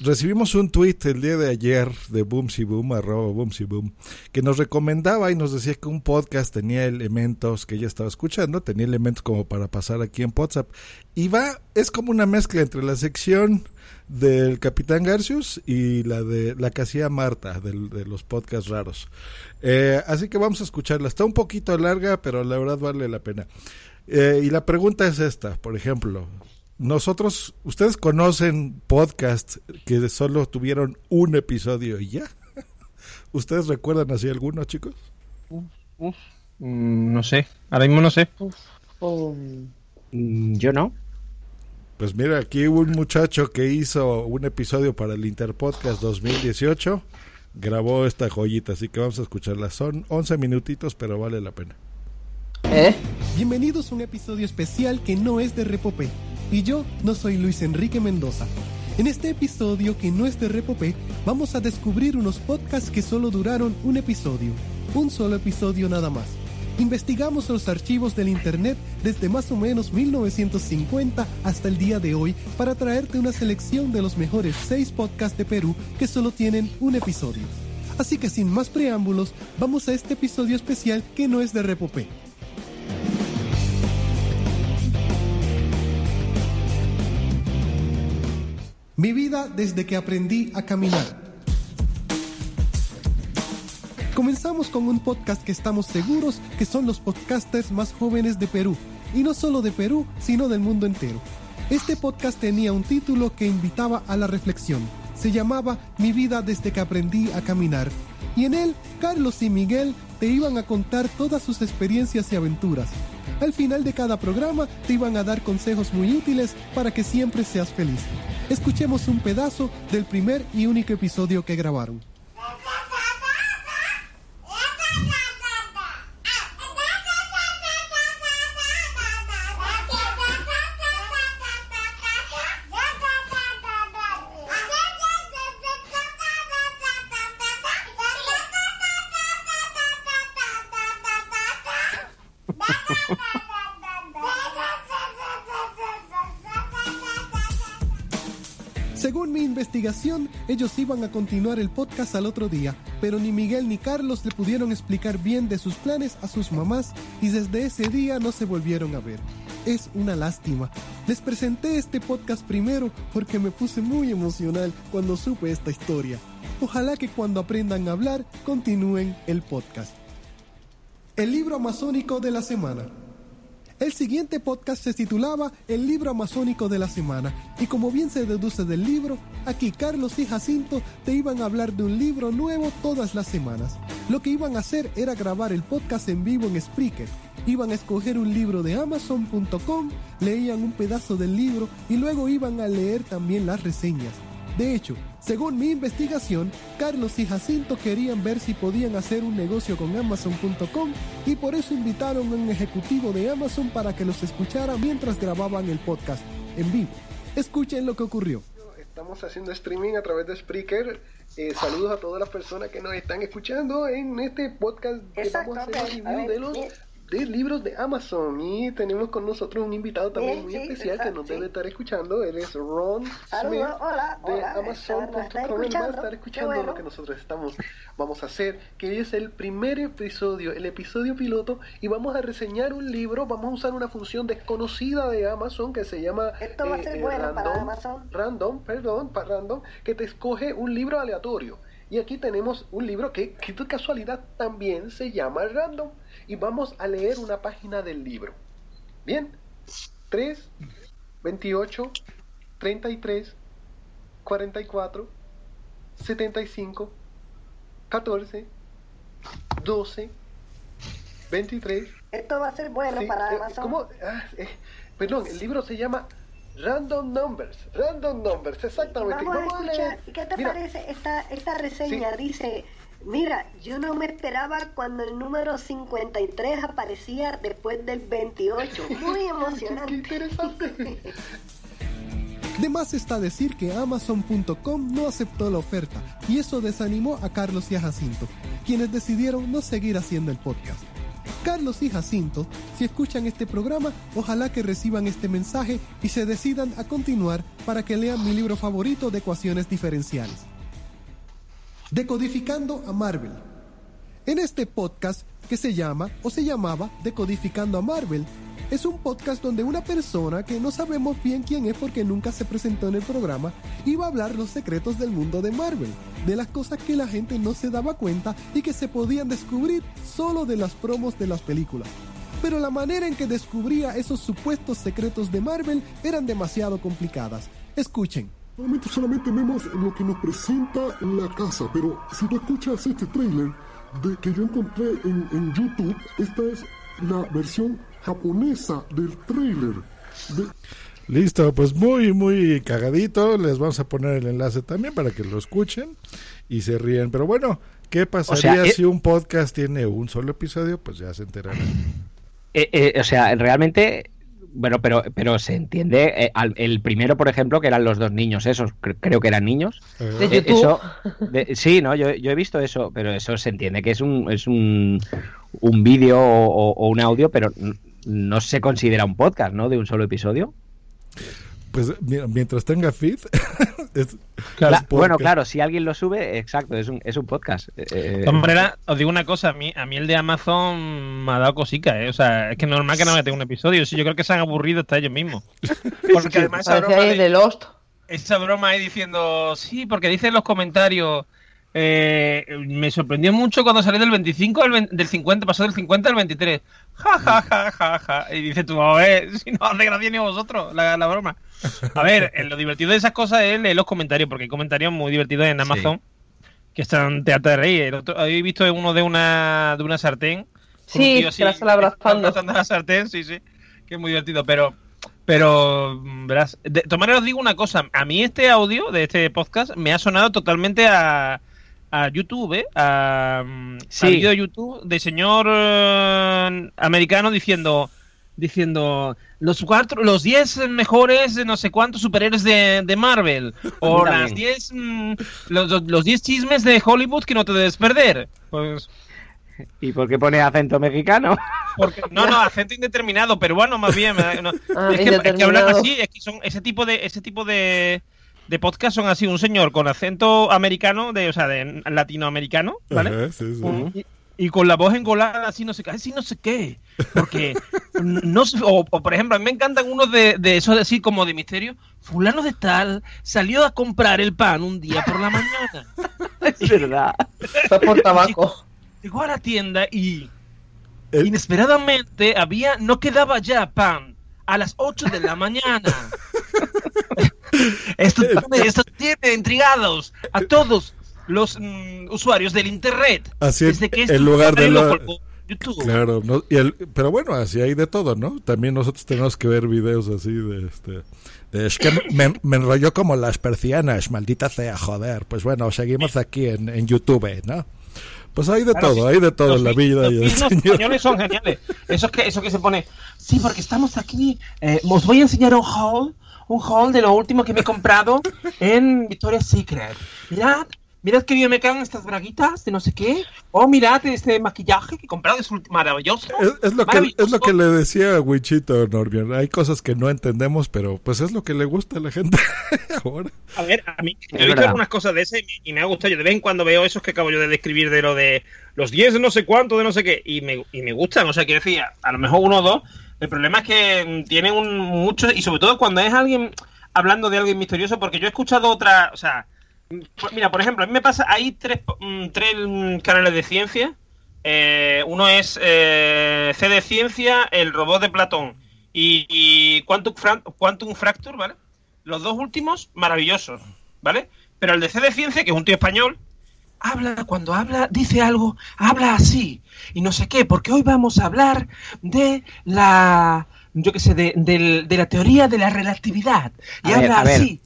recibimos un tweet el día de ayer de Boomsy Boom, arroba Boomsy Boom, que nos recomendaba y nos decía que un podcast tenía elementos que ella estaba escuchando, tenía elementos como para pasar aquí en WhatsApp. Y va, es como una mezcla entre la sección del Capitán Garcius y la de la que hacía Marta, de, los podcasts raros. Eh, así que vamos a escucharla. Está un poquito larga, pero la verdad vale la pena. Eh, y la pregunta es esta, por ejemplo, nosotros, ¿ustedes conocen podcasts que solo tuvieron un episodio y ya? *laughs* ¿Ustedes recuerdan así alguno, chicos? Mm, no sé, ahora mismo no sé. Mm, Yo no. Pues mira, aquí hubo un muchacho que hizo un episodio para el Interpodcast 2018, grabó esta joyita, así que vamos a escucharla. Son 11 minutitos, pero vale la pena. Bienvenidos a un episodio especial que no es de Repopé. Y yo no soy Luis Enrique Mendoza. En este episodio que no es de Repopé, vamos a descubrir unos podcasts que solo duraron un episodio. Un solo episodio nada más. Investigamos los archivos del Internet desde más o menos 1950 hasta el día de hoy para traerte una selección de los mejores seis podcasts de Perú que solo tienen un episodio. Así que sin más preámbulos, vamos a este episodio especial que no es de Repopé. Mi vida desde que aprendí a caminar. Comenzamos con un podcast que estamos seguros que son los podcasters más jóvenes de Perú. Y no solo de Perú, sino del mundo entero. Este podcast tenía un título que invitaba a la reflexión. Se llamaba Mi vida desde que aprendí a caminar. Y en él, Carlos y Miguel te iban a contar todas sus experiencias y aventuras. Al final de cada programa te iban a dar consejos muy útiles para que siempre seas feliz. Escuchemos un pedazo del primer y único episodio que grabaron. Ellos iban a continuar el podcast al otro día, pero ni Miguel ni Carlos le pudieron explicar bien de sus planes a sus mamás y desde ese día no se volvieron a ver. Es una lástima. Les presenté este podcast primero porque me puse muy emocional cuando supe esta historia. Ojalá que cuando aprendan a hablar continúen el podcast. El libro amazónico de la semana. El siguiente podcast se titulaba El libro amazónico de la semana y como bien se deduce del libro, aquí Carlos y Jacinto te iban a hablar de un libro nuevo todas las semanas. Lo que iban a hacer era grabar el podcast en vivo en Spreaker. Iban a escoger un libro de amazon.com, leían un pedazo del libro y luego iban a leer también las reseñas. De hecho, según mi investigación, Carlos y Jacinto querían ver si podían hacer un negocio con Amazon.com y por eso invitaron a un ejecutivo de Amazon para que los escuchara mientras grababan el podcast en vivo. Escuchen lo que ocurrió. Estamos haciendo streaming a través de Spreaker. Eh, saludos a todas las personas que nos están escuchando en este podcast que vamos a hacer Exactamente. review A ver, de los. De libros de Amazon y tenemos con nosotros un invitado también Sí, muy sí, especial que exacto, nos sí. debe estar escuchando. Él es Ron Smith hola, de Amazon.com. Él va a estar escuchando bueno. lo que nosotros estamos vamos a hacer, que es el primer episodio, el episodio piloto y vamos a reseñar un libro. Vamos a usar una función desconocida de Amazon que se llama Esto va a eh, ser eh, bueno para random, Amazon. random, perdón, para random, que te escoge un libro aleatorio. Y aquí tenemos un libro que, que de casualidad también se llama Random. Y vamos a leer una página del libro. Bien, 3, 28, 33, 44, 75, 14, 12, 23. Esto va a ser bueno Sí, para eh, Amazon. ¿cómo? Ah, eh, perdón, el libro se llama Random Numbers. Random Numbers, exactamente. Vamos a escuchar. ¿qué te Mira, parece esta, esta reseña? Dice, mira, yo no me esperaba cuando el número 53 aparecía después del 28. Muy *laughs* emocionante. Qué interesante. De más está decir que Amazon.com no aceptó la oferta y eso desanimó a Carlos y a Jacinto, quienes decidieron no seguir haciendo el podcast. Carlos y Jacinto, si escuchan este programa, ojalá que reciban este mensaje y se decidan a continuar para que lean mi libro favorito de ecuaciones diferenciales. Decodificando a Marvel. En este podcast, que se llama o se llamaba Decodificando a Marvel, es un podcast donde una persona que no sabemos bien quién es porque nunca se presentó en el programa iba a hablar los secretos del mundo de Marvel, de las cosas que la gente no se daba cuenta y que se podían descubrir solo de las promos de las películas. Pero la manera en que descubría esos supuestos secretos de Marvel eran demasiado complicadas. Escuchen. Normalmente solamente vemos lo que nos presenta en la casa, pero si tú escuchas este trailer de que yo encontré en, en YouTube, esta es la versión japonesa del trailer. De... Listo, pues muy, muy cagadito. Les vamos a poner el enlace también para que lo escuchen y se ríen. Pero bueno, ¿qué pasaría O sea, eh- si un podcast tiene un solo episodio? Pues ya se enterarán. Eh, eh, o sea, realmente, bueno, pero, pero se entiende. eh, al- el primero, por ejemplo, que eran los dos niños esos, cre- creo que eran niños. De Eh, YouTube. eso, de- sí, no, yo, yo he visto eso, pero eso se entiende que es un, es un, un vídeo o, o- o un audio, pero no se considera un podcast, ¿no? De un solo episodio. Pues mira, mientras tenga feed. *laughs* es- Cla- es bueno, claro, si alguien lo sube, exacto, es un, es un podcast. Eh, De todas maneras, os digo una cosa, a mí, a mí el de Amazon me ha dado cosica, ¿eh? O sea, es que normal que no me tenga un episodio, si yo creo que se han aburrido hasta ellos mismos. *laughs* Porque además esa broma de Lost. esa broma ahí diciendo, sí, porque dicen los comentarios, eh, me sorprendió mucho cuando salió del 25 al 20 del 50, pasó del 50 al 23. Ja, ja, ja, ja, ja. Y dice tú, a ver, *laughs* si no hace gracia ni a vosotros la, la broma. A ver, eh, lo divertido de esas cosas es leer los comentarios, porque hay comentarios muy divertidos en Amazon que están te harta de reír. El otro, he visto uno de una, de una sartén. Sí, así, que la sale abrazando. *laughs* abrazando la sartén, sí, sí. Que es muy divertido, pero. Pero, mm, verás, de todas maneras os digo una cosa. A mí este audio de este podcast me ha sonado totalmente a, a YouTube, ¿eh? A, mm, Sí. a vídeo de YouTube de señor eh, americano diciendo diciendo los cuatro los 10 mejores de no sé cuántos superhéroes de, de Marvel *laughs* o También. las 10 mm, los los- los 10 chismes de Hollywood que no te debes perder. Pues ¿Y por qué pone acento mexicano? porque, no, no, acento indeterminado, peruano más bien. ¿verdad? No, *laughs* Ah, es, que, es que hablan así, es que son ese tipo de ese tipo de, de podcast son así, un señor con acento americano, de, o sea, de latinoamericano, ¿vale? Ajá, sí, sí. Un- y, y con la voz engolada, así no sé qué, así no sé qué. Porque, *laughs* no sé, o, o, por ejemplo, a mí me encantan unos de, de esos así como de misterio. Fulano de tal salió a comprar el pan un día por la mañana. *laughs* es verdad. Fue por tabaco. *laughs* Llegó a la tienda y inesperadamente había no quedaba ya pan a las 8 de la mañana. Esto, *laughs* esto tiene intrigados a todos los mm, usuarios del internet. Así esto en lugar de la- YouTube. Claro, no, y el, pero bueno, así hay de todo, ¿no? También nosotros tenemos que ver videos así de este. de, es que me, me enrolló como las persianas, maldita sea, joder. Pues bueno, seguimos aquí en, en YouTube, ¿no? Pues hay de Claro, todo, sí. hay de todo Los en la vi- vida los y españoles son geniales. Eso que, eso que se pone. Sí, porque estamos aquí. eh, os voy a enseñar un haul. Un haul de lo último que me he comprado en Victoria's Secret. Mirad, mirad que bien me quedan estas braguitas de no sé qué. Oh, mirad este maquillaje que he comprado, es maravilloso. Es, es lo que, Maravilloso. es lo que le decía a Wichito, Norbion. Hay cosas que no entendemos, pero pues es lo que le gusta a la gente *laughs* ahora. A ver, a mí yo he visto verdad. algunas cosas de ese y me, ha gustado. Yo de vez en cuando veo esos que acabo yo de describir de lo de los 10 de no sé cuánto, de no sé qué, y me, y me gustan. O sea, quiero decir, a, a lo mejor uno o dos. El problema es que mm, tienen un mucho, y sobre todo cuando es alguien hablando de alguien misterioso, porque yo he escuchado otra, o sea, mm, pues mira, por ejemplo, a mí me pasa, hay tres, mm, tres canales de ciencia. Eh, uno es eh, C de Ciencia, el robot de Platón y, Quantum, Fra- Quantum ¿vale? Los dos últimos, maravillosos, ¿vale? Pero el de C de Ciencia, que es un tío español, habla, cuando habla, dice algo, habla así, y no sé qué, porque hoy vamos a hablar de la, yo qué sé, de, del- de la teoría de la relatividad, y A ver, habla ver. así.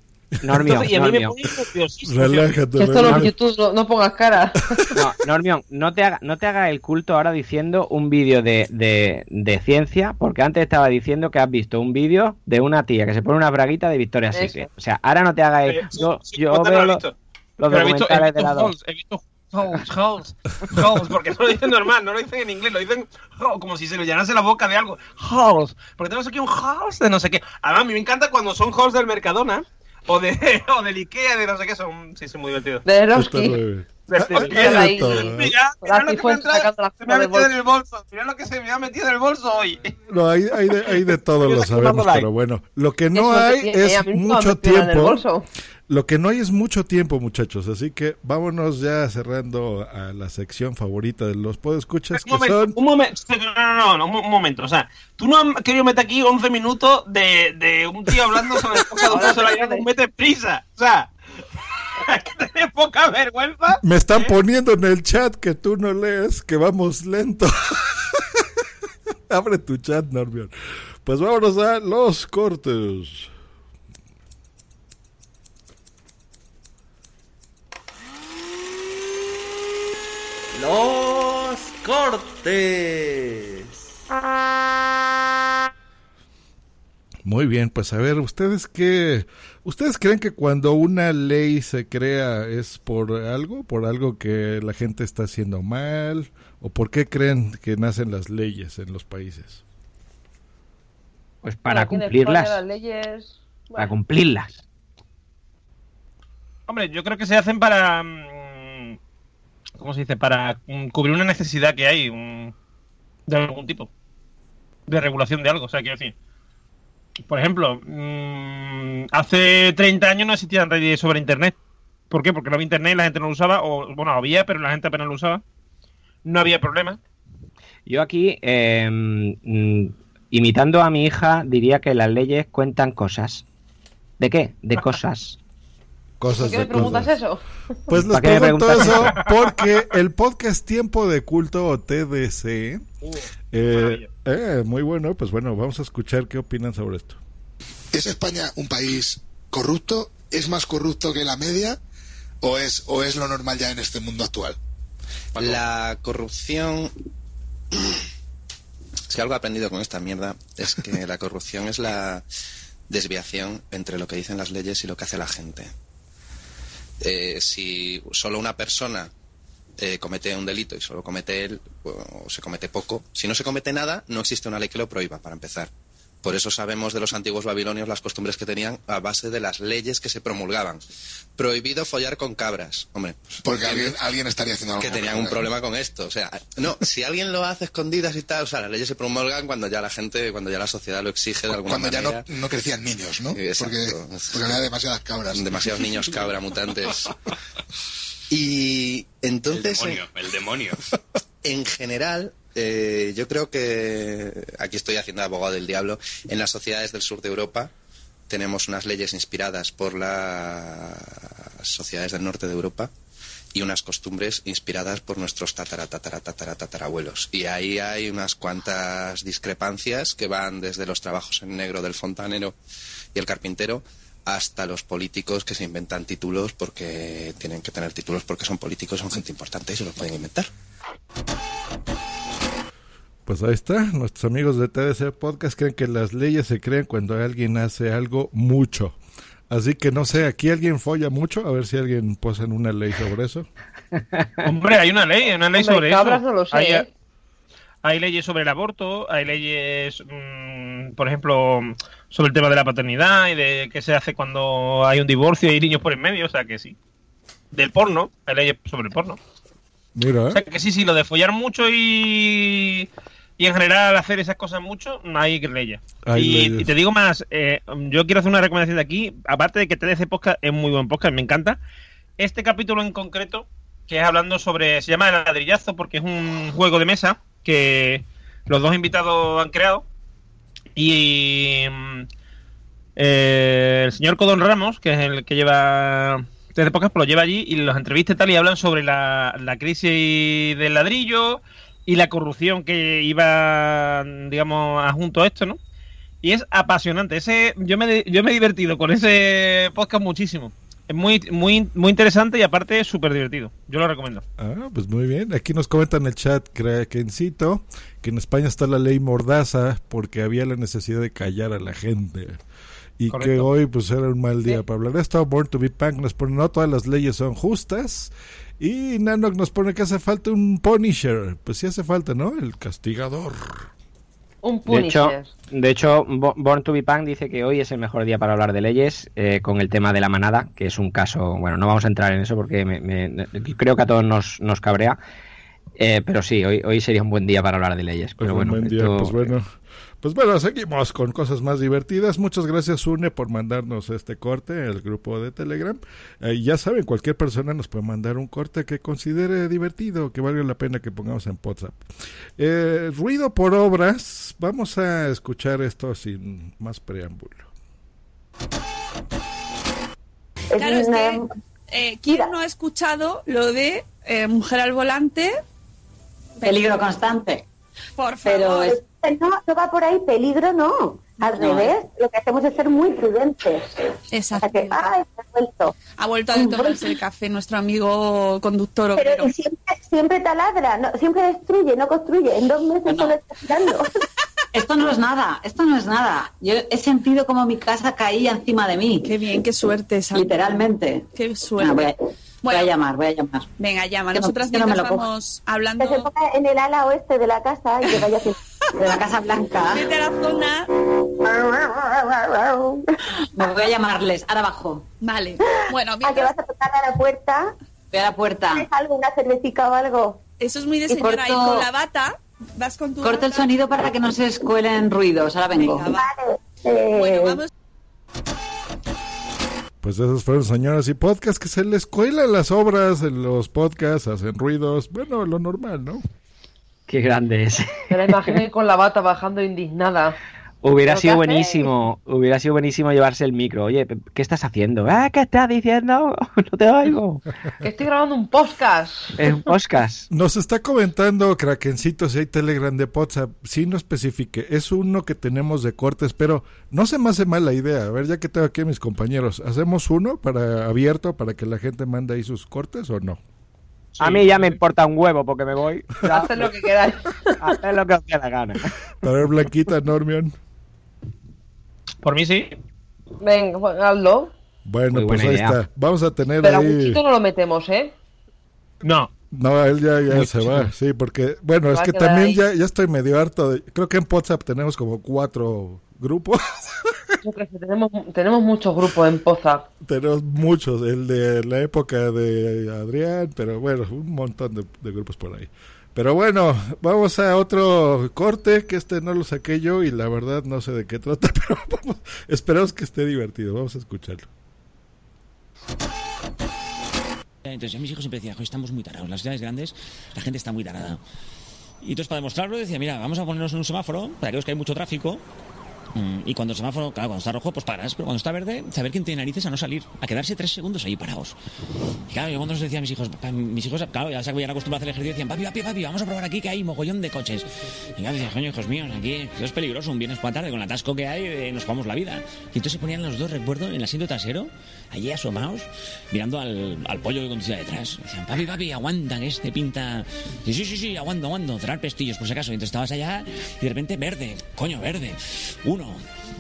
Normion, Entonces, y a mí me Normion. nerviosísimo. Relájate, Que esto YouTube, no, no pongas cara. No, Normion, no te haga, no te haga el culto ahora diciendo un vídeo de, de, de ciencia, porque antes estaba diciendo que has visto un vídeo de una tía que se pone una braguita de Victoria's Eso. Secret. O sea, ahora no te haga el... Sí, Yo, sí, yo veo he lo- visto. Los Pero he visto, he visto. Halls, he visto Halls, Halls, Halls, porque no lo dicen normal, no lo dicen en inglés, lo dicen como si se le llenase la boca de algo. Halls, porque tenemos aquí un Halls de no sé qué. Además, a mí me encanta cuando son Halls del Mercadona o, de, *laughs* o del Ikea, de no sé qué, son, sí, son muy divertidos. De Está Mira, lo que me, se me ha metido en el bolso. Mira lo que se me ha metido en el bolso hoy. *laughs* No, hay, hay, de, hay de todo, lo sabemos, pero bueno. Lo que no hay es mucho tiempo. Lo que no hay es mucho tiempo, muchachos. Así que vámonos ya cerrando a la sección favorita de los podescuchas, Un que momento, son... un momento, no, no, no, un momento. O sea, tú no has querido meter aquí 11 minutos de, de un tío hablando sobre el de *laughs* un mete prisa. O sea, *laughs* hay que tener poca vergüenza. Me están poniendo en el chat que tú no lees, que vamos lento. *laughs* Abre tu chat, Normion. Pues vámonos a los cortes. Los cortes. Muy bien, pues a ver, ¿ustedes qué? ¿Ustedes creen que cuando una ley se crea es por algo? ¿Por algo que la gente está haciendo mal? ¿O por qué creen que nacen las leyes en los países? Pues para cumplirlas. España las leyes... Para cumplirlas. Hombre, yo creo que se hacen para. mm, ¿Cómo se dice? Para mm, cubrir una necesidad que hay mm, de algún tipo. De regulación de algo. O sea, quiero decir. Por ejemplo, mm, hace 30 años no existían leyes sobre Internet. ¿Por qué? Porque no había Internet, la gente no lo usaba. O, bueno, había, pero la gente apenas lo usaba. No había problema. Yo aquí, eh, imitando a mi hija, diría que las leyes cuentan cosas. ¿De qué? De *laughs* cosas. Cosas ¿Por qué me preguntas cosas. eso? Pues les ¿Para qué me pregunto preguntas eso eso? porque el podcast Tiempo de Culto o TDC, eh, eh, muy bueno, pues bueno, vamos a escuchar qué opinan sobre esto. ¿Es España un país corrupto? ¿Es más corrupto que la media? ¿O es, o es lo normal ya en este mundo actual? La corrupción. *clears throat* Si algo he aprendido con esta mierda es que la corrupción es la desviación entre lo que dicen las leyes y lo que hace la gente. Eh, si solo una persona eh, comete un delito y solo comete él, o se comete poco, si no se comete nada, no existe una ley que lo prohíba, para empezar. Por eso sabemos de los antiguos babilonios las costumbres que tenían a base de las leyes que se promulgaban. Prohibido follar con cabras. Hombre, pues, Porque alguien, alguien estaría haciendo algo. que tenían un problema con esto. O sea, no, si alguien lo hace escondidas y tal, o sea, las leyes se promulgan cuando ya la gente, cuando ya la sociedad lo exige de alguna Cuando ya manera. no, no crecían niños, ¿no? Exacto. Porque, porque había demasiadas cabras. Demasiados niños cabra mutantes. *laughs* Y entonces, El demonio, el demonio. *laughs* en general, eh, yo creo que aquí estoy haciendo abogado del diablo. En las sociedades del sur de Europa tenemos unas leyes inspiradas por las sociedades del norte de Europa y unas costumbres inspiradas por nuestros tatara, tatara, tatara, tatarabuelos. Y ahí hay unas cuantas discrepancias que van desde los trabajos en negro del fontanero y el carpintero hasta los políticos que se inventan títulos porque tienen que tener títulos porque son políticos, son gente importante y se los pueden inventar. Pues ahí está, nuestros amigos de TDC Podcast creen que las leyes se crean cuando alguien hace algo mucho. Así que no sé, aquí alguien folla mucho, a ver si alguien posa en una ley sobre eso. *laughs* Hombre, hay una ley, hay una ley Hombre, sobre cabras eso. no lo sé, Hay, ¿eh? hay leyes sobre el aborto, hay leyes, mm, por ejemplo, sobre el tema de la paternidad y de qué se hace cuando hay un divorcio y hay niños por en medio, o sea que sí. Del porno, hay leyes sobre el porno. Mira, O sea que sí, sí, lo de follar mucho y, y en general hacer esas cosas mucho, no hay leyes. Hay y, leyes. y te digo más, eh, yo quiero hacer una recomendación de aquí, aparte de que TDC Podcast es muy buen podcast, me encanta. Este capítulo en concreto, que es hablando sobre, se llama El ladrillazo porque es un juego de mesa que los dos invitados han creado. Y mm, eh, el señor Codón Ramos, que es el que lleva TDC Podcast, lo lleva allí y los entrevista y tal y hablan sobre la, la crisis del ladrillo y la corrupción que iba, digamos, adjunto a esto, ¿no? Y es apasionante. Ese, yo, me, yo me he divertido con ese podcast muchísimo. Es muy, muy, muy interesante y aparte súper divertido. Yo lo recomiendo. Ah, pues muy bien. Aquí nos comentan en el chat, Krakencito, que en España está la ley Mordaza porque había la necesidad de callar a la gente. Y que hoy pues era un mal día para hablar de esto. Born to be Punk nos pone, no todas las leyes son justas. Y Nanok nos pone que hace falta un Punisher. Pues sí hace falta, ¿no? El castigador. Un De hecho, Punisher. de hecho, Bo- Born to be Punk dice que hoy es el mejor día para hablar de leyes eh, con el tema de la manada, que es un caso, bueno, no vamos a entrar en eso porque me- me- creo que a todos nos, nos cabrea, eh, pero sí, hoy, hoy sería un buen día para hablar de leyes. Pues Pero bueno, buen día, esto- pues bueno. Pues bueno, seguimos con cosas más divertidas. Muchas gracias, Une, por mandarnos este corte al grupo de Telegram. Eh, ya saben, cualquier persona nos puede mandar un corte que considere divertido, que valga la pena que pongamos en WhatsApp. Eh, ruido por obras. Vamos a escuchar esto sin más preámbulo. Claro, es que eh, ¿quién no ha escuchado lo de eh, mujer al volante? Peligro constante. Por Pero favor. es- no, no va por ahí, peligro no. Al No. revés, lo que hacemos es ser muy prudentes. Exacto. O sea que, ay, se ha vuelto. Ha vuelto a tomarse el café nuestro amigo conductor Pero obrero. y siempre, siempre taladra, no, siempre destruye, no construye. En dos meses solo está tirando. *laughs* Esto no es nada, esto no es nada. Yo he sentido como mi casa caía encima de mí. Qué bien, qué suerte. Sandra. Literalmente. Qué suerte. Ah, voy, a, voy a llamar, voy a llamar. Venga, llama. No- Nosotras que no me mientras lo coja. vamos hablando. Que se ponga en el ala oeste de la casa y que vaya *laughs* de la Casa Blanca. Vete a la zona. Me voy a llamarles, ahora abajo. Vale. Bueno, ¿A que vas a tocar a la puerta? Voy a la puerta. ¿Tienes algo, una cervecita o algo? Eso es muy de señora. Y corto- con la bata vas con tu Corto el sonido para que no se escuelen ruidos. Ahora vengo. Venga, va. Eh, Bueno, vamos. Pues esos fueron señoras y podcasts que se les cuelan las obras en los podcasts, hacen ruidos. Bueno, lo normal, ¿no? Qué grande es. Me la imaginé con la bata bajando indignada. Hubiera ¿Pero sido hacéis? buenísimo, hubiera sido buenísimo llevarse el micro. Oye, ¿qué estás haciendo? Ah, ¿qué estás diciendo? *laughs* No te oigo. Que estoy grabando un podcast. Es un podcast. *laughs* Nos está comentando Krakencito si hay Telegram de WhatsApp. Sí, no especifique. Es uno que tenemos de cortes, pero no se me hace mala idea. A ver, ya que tengo aquí a mis compañeros, ¿hacemos uno para abierto para que la gente mande ahí sus cortes o no? A mí ya me importa un huevo porque me voy. *laughs* Haced lo que queráis. Haced lo que os dé la gana. A ver, Blanquita, Normion. Por mí sí. Venga, pues, hazlo. Bueno, pues ahí idea. está. Vamos a tener Pero a ahí... Wichito no lo metemos, ¿eh? No. No, él ya, ya se va, sí, porque, bueno, es a que también ya, ya estoy medio harto. De, creo que en WhatsApp tenemos como cuatro grupos. *laughs* Yo creo que tenemos, tenemos muchos grupos en Poza. tenemos muchos, el de la época de Adrián, pero bueno, un montón de, de grupos por ahí. Pero bueno, vamos a otro corte, que este no lo saqué yo y la verdad no sé de qué trata, *laughs* pero vamos, esperamos que esté divertido, vamos a escucharlo. Entonces, mis hijos siempre decían, "Jo, estamos muy tarados. Las ciudades grandes, la gente está muy tarada. Y entonces, para demostrarlo, decía, mira, vamos a ponernos en un semáforo, para aquellos que hay mucho tráfico. Mm, Y cuando el semáforo, claro, cuando está rojo, pues paras. Pero cuando está verde, saber quién tiene narices a no salir, a quedarse tres segundos ahí parados. Y claro, yo cuando les decía a mis hijos, mis hijos, claro, ya se habían acostumbrado a hacer ejercicio, decían, papi, papi, papi, vamos a probar aquí que hay mogollón de coches. Y yo decía, coño, hijos míos, aquí es peligroso, un viernes por la tarde, con el atasco que hay, eh, nos jugamos la vida. Y entonces se ponían los dos, recuerdo, en el asiento trasero, allí asomados, mirando al, al pollo que conducía detrás. Decían, papi, papi, aguanta, que este pinta. Sí, sí, sí, sí, aguanto, aguanto, cerrar pestillos, por si acaso. Y entonces estabas allá y de repente verde, coño, verde. Uno,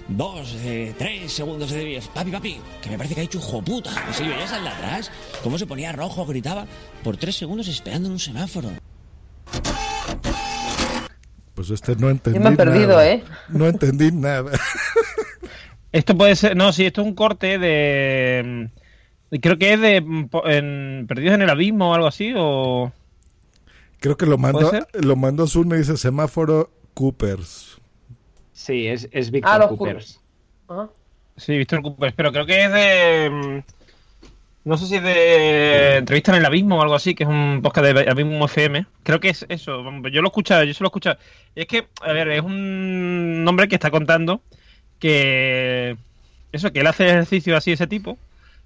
dos, eh, tres segundos de diez. Papi, papi, que me parece que ha hecho hijo puta. Y se ya sal de atrás. ¿Cómo se ponía rojo, gritaba? Por tres segundos esperando en un semáforo. Pues este no entendí Yo me he perdido, nada. ¿eh? No entendí nada. Esto puede ser, no, sí, esto es un corte de, mm, creo que es de mm, en, Perdidos en el Abismo o algo así, o Creo que lo mandó, ¿Puede lo mandó Zune y dice semáforo Coopers. Sí, es, es Ah, Víctor los Coopers. Ah. sí, Víctor Coopers, pero creo que es de, mm, no sé si es de Entrevista en el Abismo o algo así, que es un podcast de Abismo FM, creo que es eso, yo lo he escuchado, yo se lo he escuchado, y es que, a ver, es un hombre que está contando que, eso, que él hace ejercicio así, ese tipo,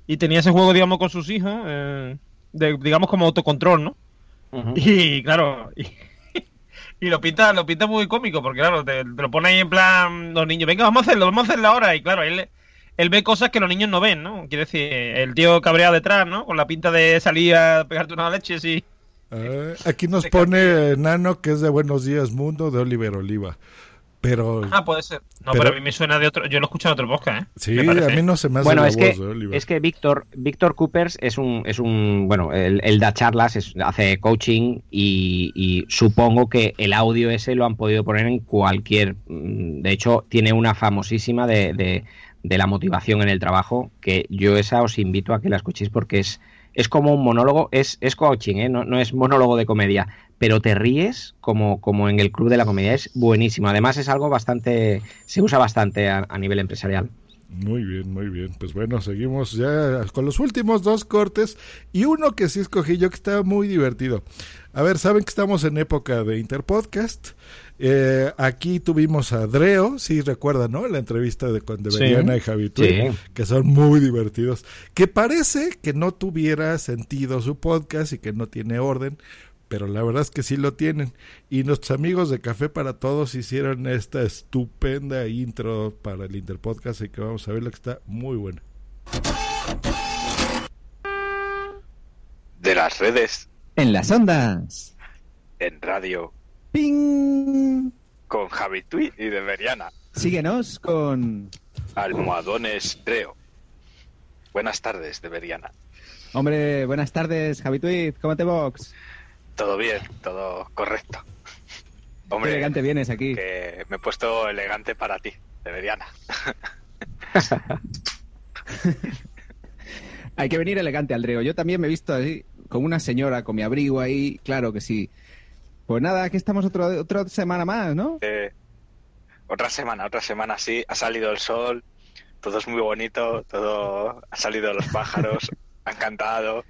y tenía ese juego, digamos, con sus hijos, eh, de, digamos, como autocontrol, ¿no? Y claro, *laughs* y, y lo pinta, lo pinta muy cómico, porque claro, te, lo pone ahí en plan los niños, venga, vamos a hacerlo, vamos a hacerlo ahora. Y claro, él, él ve cosas que los niños no ven, ¿no? Quiere decir, el tío cabreado detrás, ¿no? Con la pinta de salir a pegarte una leche, sí. Ah, aquí nos pone Nano que es de Buenos Días Mundo de Oliver Oliva. Pero, ah, puede ser. No, pero, a mí me suena de otro. Yo lo he escuchado en otro podcast, ¿eh? Sí, a mí no se me hace bueno, la es voz que, Oliver. Es que Víctor, Víctor Coopers es un, es un. Bueno, él, él da charlas, es- hace coaching y, y supongo que el audio ese lo han podido poner en cualquier. mm, De hecho, tiene una famosísima de, de, de la motivación en el trabajo que yo esa os invito a que la escuchéis porque es. Es como un monólogo, es, es coaching, ¿eh? no, no es monólogo de comedia, pero te ríes como, como en el club de la comedia, es buenísimo. Además es algo bastante, se usa bastante a- a nivel empresarial. Muy bien, muy bien. Pues bueno, seguimos ya con los últimos dos cortes y uno que sí escogí yo que está muy divertido. A ver, saben que estamos en época de Interpodcast. Eh, aquí tuvimos a Dreo, sí recuerdan, ¿no? La entrevista de con Sí. Y Javi Tui, Sí. que son muy divertidos. Que parece que no tuviera sentido su podcast y que no tiene orden, pero la verdad es que sí lo tienen. Y nuestros amigos de Café para Todos hicieron esta estupenda intro para el Interpodcast y que vamos a ver lo que está muy bueno. De las redes, En las ondas. en radio, ¡Ping! con Javi Tui y de Veriana. Síguenos con. Almohadones Dreo. Buenas tardes, de Veriana. Hombre, buenas tardes, Javi Tweet. ¿Cómo te box? Todo bien, todo correcto. Qué Hombre, elegante vienes aquí. que me he puesto elegante para ti, de Veriana. *laughs* Hay que venir elegante, Aldreo. Yo también me he visto así, como una señora, con mi abrigo ahí. Claro que sí. Pues nada, aquí estamos otro, otra semana más, ¿no? Eh, otra semana, otra semana, sí. Ha salido el sol, todo es muy bonito, todo ha salido los pájaros, *laughs* han cantado,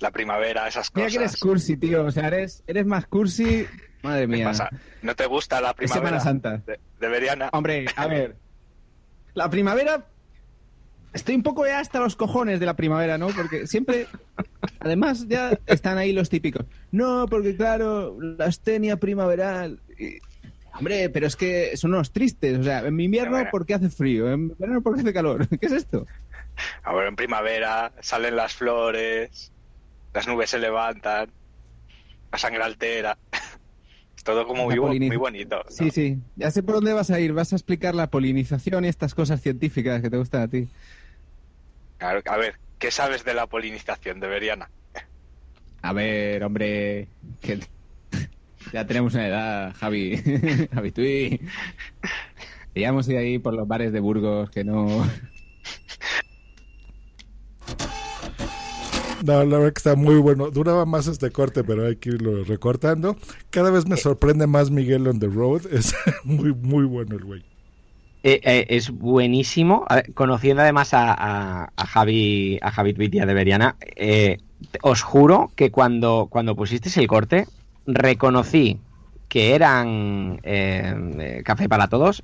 la primavera, esas Mira cosas. que eres cursi, tío. O sea, eres, eres más cursi. Madre ¿Qué mía. pasa? ¿No te gusta la Es primavera? Semana Santa. De. Hombre, a ver. La primavera. Estoy un poco ya hasta los cojones de la primavera, ¿no? Porque siempre. Además, ya están ahí los típicos. No, porque claro, la astenia primaveral. y- Hombre, pero es que son unos tristes. O sea, en invierno porque hace frío, en verano porque hace calor. *laughs* ¿Qué es esto? Ahora en primavera salen las flores, las nubes se levantan, la sangre altera. Es todo como muy, bonito. ¿no? Sí, sí. Ya sé por dónde vas a ir. Vas a explicar la polinización y estas cosas científicas que te gustan a ti. Claro, A ver, ¿qué sabes de la polinización de Veriana? A ver, hombre, que *laughs* ya tenemos una edad, Javi. *laughs* Javi, tú y... Ya hemos ido ahí por los bares de Burgos que no... No, la verdad que está muy bueno. Duraba más este corte, pero hay que irlo recortando. Cada vez me sorprende más Miguel on the road. *laughs* Es muy, muy bueno el güey. Eh, eh, es buenísimo. Conociendo además a, a- Javi, a Javi Twitia de Veriana, eh, os juro que cuando, cuando pusisteis el corte, reconocí que eran Café para Todos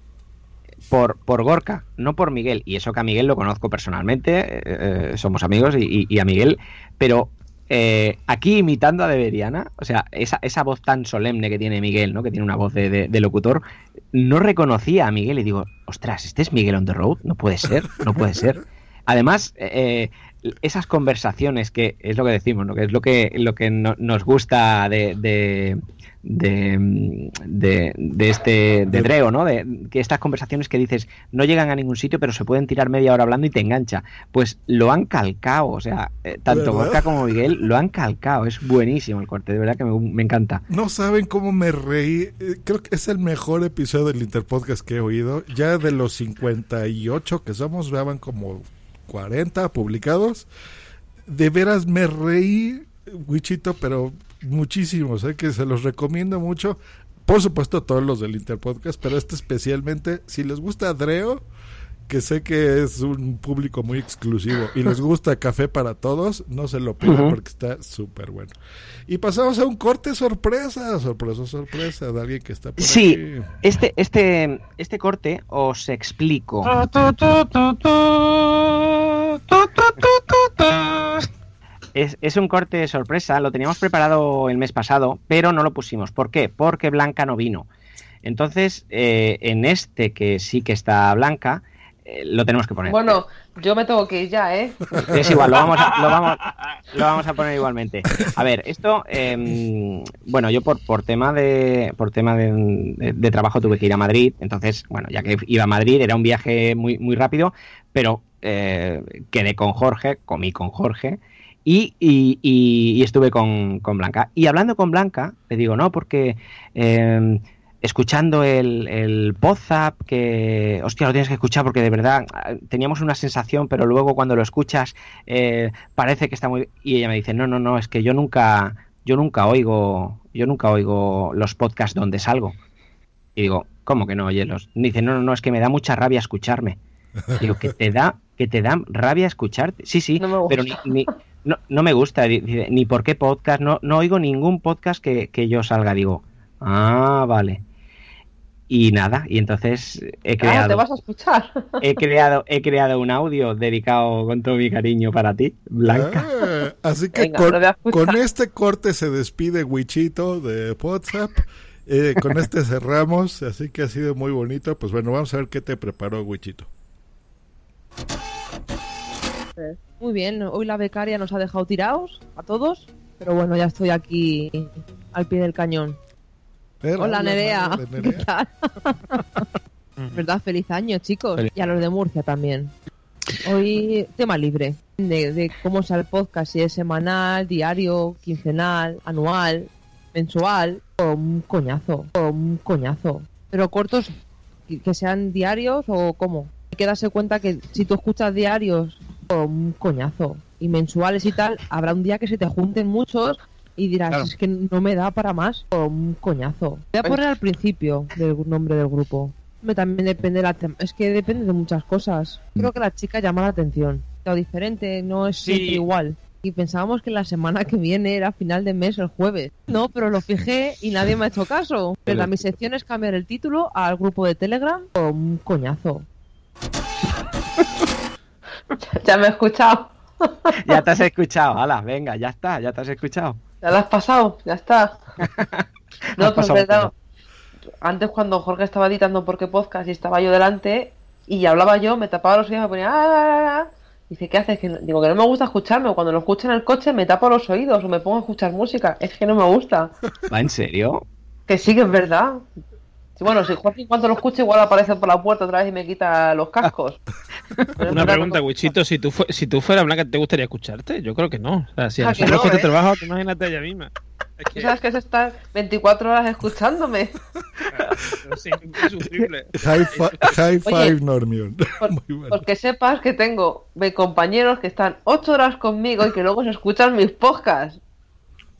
por, por Gorka, no por Miguel. Y eso que a Miguel lo conozco personalmente, somos amigos y- y a Miguel, pero eh, aquí imitando a Deberiana, o sea, esa, esa voz tan solemne que tiene Miguel, ¿no? Que tiene una voz de, de- locutor, no reconocía a Miguel y digo, ostras, ¿este es Miguel on the road? No puede ser, no puede ser. Además, eh, esas conversaciones que es lo que decimos, ¿no? que es lo que, lo que no- nos gusta de, de, de- de este de Dreo, ¿no? De, que estas conversaciones que dices no llegan a ningún sitio, pero se pueden tirar media hora hablando y te engancha. Pues lo han calcado, o sea, eh, tanto. Gorka como Miguel lo han calcado. Es buenísimo el corte, de verdad que me, me encanta. No saben cómo me reí. Eh, Creo que es el mejor episodio del Interpodcast que he oído. Ya de los 58 que somos, vean como 40 publicados. De veras me reí, Wichito, pero muchísimo. Sé que se los recomiendo mucho. Por supuesto, todos los del Interpodcast, pero este especialmente. Si les gusta Dreo, que sé que es un público muy exclusivo y les gusta Café para Todos, no se lo pierdan Ujú. porque está súper bueno. Y pasamos a un corte sorpresa, sorpresa, sorpresa de alguien que está por Sí, aquí. este, este, este corte os explico. Es, es, un corte sorpresa, lo teníamos preparado el mes pasado, pero no lo pusimos. ¿Por qué? Porque Blanca no vino. Entonces, eh, en este que sí que está Blanca, eh, lo tenemos que poner. Bueno, yo me tengo que ir ya, ¿eh? Es igual, lo vamos a, lo vamos, *laughs* lo vamos a poner igualmente. A ver, esto, eh, bueno, yo por, por tema de por tema de, de, de, trabajo tuve que ir a Madrid, entonces, bueno, ya que iba a Madrid, era un viaje muy, muy rápido, pero eh, quedé con Jorge, comí con Jorge. Y, y, y estuve con, con, Blanca. Y hablando con Blanca, le digo, no, porque eh, escuchando el, el WhatsApp, que, hostia, lo tienes que escuchar porque de verdad teníamos una sensación, pero luego cuando lo escuchas eh, parece que está muy... Y ella me dice, no, no, no, es que yo nunca, yo nunca oigo, yo nunca oigo los podcasts donde salgo. Y digo, ¿cómo que no oye los? Me dice, no, no, no, es que me da mucha rabia escucharme. Digo, que te da, que te da rabia escucharte. Sí, sí, no pero ni, ni, no, no, me gusta, ni por qué podcast, no, no oigo ningún podcast que, que yo salga. Digo, ah, vale y nada, y entonces he creado. Ah, te vas a escuchar. *laughs* He creado, he creado un audio dedicado con todo mi cariño para ti, Blanca. Ah, así que Venga, con, con, este corte se despide Wichito de WhatsApp. Eh, con este *laughs* cerramos, así que ha sido muy bonito. Pues bueno, vamos a ver qué te preparó Wichito. Muy bien, hoy la becaria nos ha dejado tirados a todos, pero bueno, ya estoy aquí al pie del cañón. Hola, Hola Nerea. *laughs* ¿Qué tal? ¿Verdad? Feliz año, chicos. Feliz. Y a los de Murcia también. Hoy tema libre de, de cómo sea el podcast, si es semanal, diario, quincenal, anual, mensual, o un coñazo, o un coñazo. Pero cortos, que sean diarios o cómo. Hay que darse cuenta que si tú escuchas diarios, un coñazo, y mensuales y tal, habrá un día que se te junten muchos y dirás, claro. es que no me da para más o un coñazo. Voy a poner al principio del nombre del grupo. También depende de la es que depende de muchas cosas. Creo que la chica llama la atención. O diferente, no es sí. siempre igual. Y pensábamos que la semana que viene era final de mes el jueves. No, pero lo fijé y nadie me ha hecho caso. Pero mi sección es cambiar el título al grupo de Telegram o un coñazo. *laughs* *laughs* ya me he escuchado. *laughs* ya te has escuchado, hala, venga, ya está, ya te has escuchado. Ya lo has pasado, ya está. *laughs* no, pues verdad. Antes cuando Jorge estaba editando porque podcast y estaba yo delante y hablaba yo, me tapaba los oídos me ponía... ¡Ah, ah, ah! Dice, ¿qué haces? Que no... Digo, que no me gusta escucharme. Cuando lo escucho en el coche me tapo los oídos o me pongo a escuchar música. Es que no me gusta. ¿Va en serio? Que sí, que es verdad. Sí, bueno, si Jorge en cuanto lo escuche igual aparece por la puerta otra vez y me quita los cascos. Una pregunta, Wichito, si tú, si tú fueras Blanca, ¿te gustaría escucharte? Yo creo que no. O sea, si ah, a nosotros no, ¿eh? trabajo, imagínate ella misma. Es que... ¿Sabes que es estar 24 horas escuchándome? insufrible. High, high five, Oye, Normion. Por, *laughs* bueno. Porque sepas que tengo compañeros que están 8 horas conmigo y que luego se escuchan mis podcasts.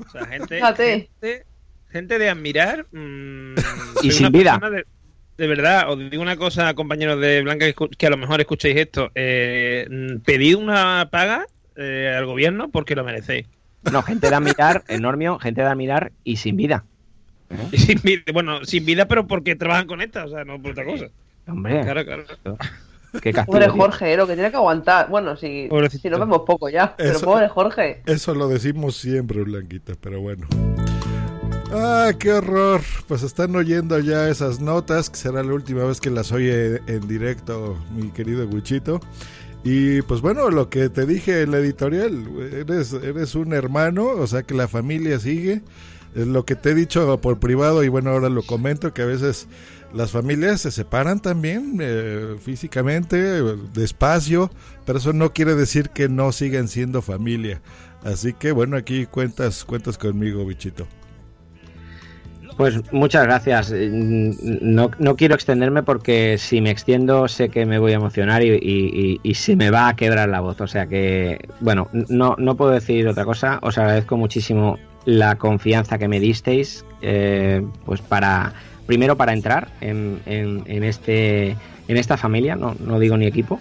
O sea, gente, gente, gente, de admirar. Mmm, y sin vida. De, de, verdad, os digo una cosa, compañeros de Blanca, que, que a lo mejor escuchéis esto. Eh, pedid una paga eh, al gobierno porque lo merecéis. No, gente de admirar, enorme, gente de admirar y sin vida. ¿Eh? Y sin vida. Bueno, sin vida, pero porque trabajan con esta, o sea, no por otra cosa. Hombre. Claro, claro. Qué castigo, pobre Jorge, lo que tiene que aguantar. Bueno, si, si nos vemos poco ya. Eso, pero pobre Jorge. Eso lo decimos siempre, Blanquita, pero bueno. Ah, qué horror. Pues están oyendo ya esas notas, que será la última vez que las oye en directo mi querido Guchito. Y pues bueno, lo que te dije en la editorial, eres, eres un hermano, o sea que la familia sigue. Es lo que te he dicho por privado y bueno, ahora lo comento, que a veces las familias se separan también eh, físicamente, despacio, pero eso no quiere decir que no sigan siendo familia. Así que bueno, aquí cuentas, cuentas conmigo, bichito. Pues muchas gracias. No, no, quiero extenderme porque si me extiendo sé que me voy a emocionar y, y, y, se me va a quebrar la voz. O sea que, bueno, no, no puedo decir otra cosa. Os agradezco muchísimo la confianza que me disteis, eh, pues para, primero para entrar en, en, en, este, en esta familia, no, no digo ni equipo,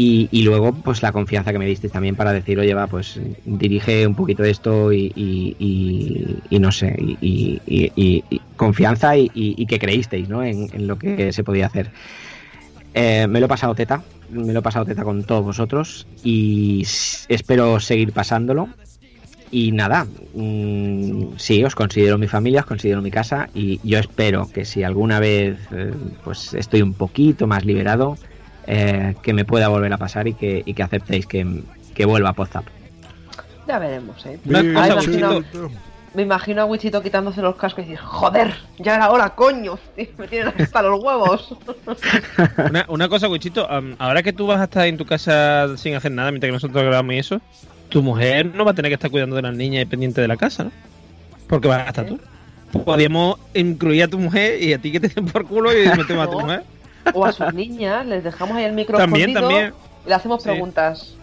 y, y, luego, pues la confianza que me diste también para decir, oye, va, pues dirige un poquito esto y, no sé, y, confianza y, que creísteis, ¿no? En, lo que se podía hacer. Eh, me lo he pasado teta, me lo he pasado teta con todos vosotros y espero seguir pasándolo. Y nada, mm, sí, os considero mi familia, os considero mi casa y yo espero que si alguna vez eh, pues estoy un poquito más liberado, eh, que me pueda volver a pasar y que, y que aceptéis que, que vuelva a Podzap. Ya veremos, ¿eh? me imagino a Wichito quitándose los cascos y decir, joder, ya era hora, coño, me tienen hasta los huevos. *laughs* una, cosa, Wichito, ahora que tú vas a estar en tu casa sin hacer nada mientras que nosotros grabamos y eso, tu mujer no va a tener que estar cuidando de las niñas y pendiente de la casa, ¿no? Porque vas a estar tú. Podríamos incluir a tu mujer y a ti que te den por culo y metemos a tu mujer. O a sus niñas, les dejamos ahí el micrófono. También, también. Y le hacemos preguntas.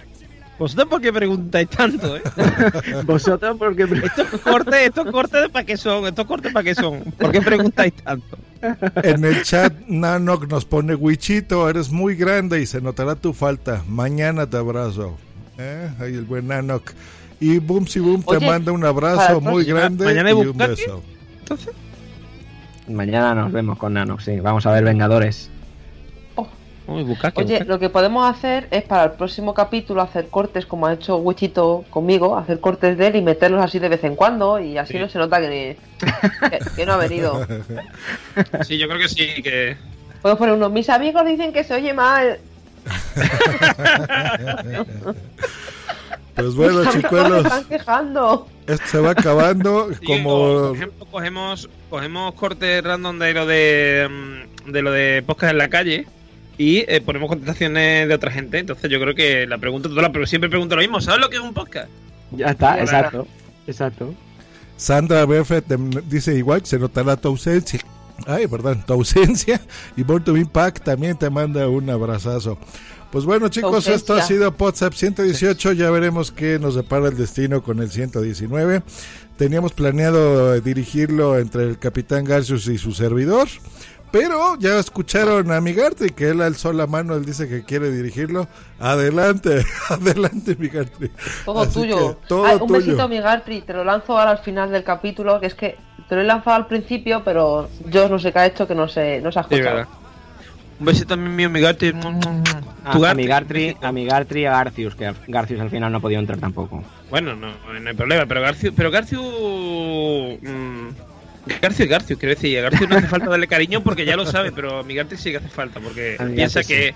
¿Vosotros por qué preguntáis tanto, eh? *laughs* ¿Vosotros por qué Estos cortes, estos cortes para qué son, estos cortes para qué son. ¿Por qué preguntáis tanto? En el chat Nanok nos pone Wichito, eres muy grande y se notará tu falta. Mañana te abrazo. ¿Eh? Ahí el buen Nanok. Y Boomsy Boom te manda un abrazo muy grande y un beso. Entonces. Mañana nos vemos con Nanok, sí. Vamos a ver Vengadores. Oye, lo que podemos hacer es para el próximo capítulo hacer cortes como ha hecho Wichito conmigo, hacer cortes de él y meterlos así de vez en cuando y así no se nota que, que, no ha venido. Sí, yo creo que sí, que... Puedo poner uno, mis amigos dicen que se oye mal. Pues bueno, chicuelos. están quejando. Esto se va acabando como. por ejemplo, cogemos, cogemos cortes random de lo de, mm, de lo de podcast en la calle y eh, ponemos contestaciones de otra gente. Entonces yo creo que la pregunta toda, pero siempre pregunto lo mismo, ¿sabes lo que es un podcast? Ya está, exacto, exacto. Sandra Buffett dice igual, se notará tu ausencia. Ay, perdón, tu ausencia. *laughs* Y Borto Impact también te manda un abrazazo. Pues bueno, chicos, esto ha sido WhatsApp 118. Ya veremos qué nos depara el destino con el 119. Teníamos planeado dirigirlo entre el Capitán Garcius y su servidor. Pero ya escucharon a Migartri que él alzó la mano, él dice que quiere dirigirlo. Adelante, *laughs* adelante, Migartri. Todo tuyo. un besito, Migartri. Te lo lanzo ahora al final del capítulo, que es que te lo he lanzado al principio, pero yo no sé qué ha hecho que no se, no se ha escuchado. un besito también mío, Migartri. a, Migartri, a Migartri y a Garcius, que Garcius al final no ha podido entrar tampoco. Bueno, no, no hay problema, pero Garcius... Pero Garcius mm, Garcio y Garcio, quiero decir, a Garcio no hace falta darle cariño porque ya lo sabe, pero a mi Garcio sí que hace falta porque piensa que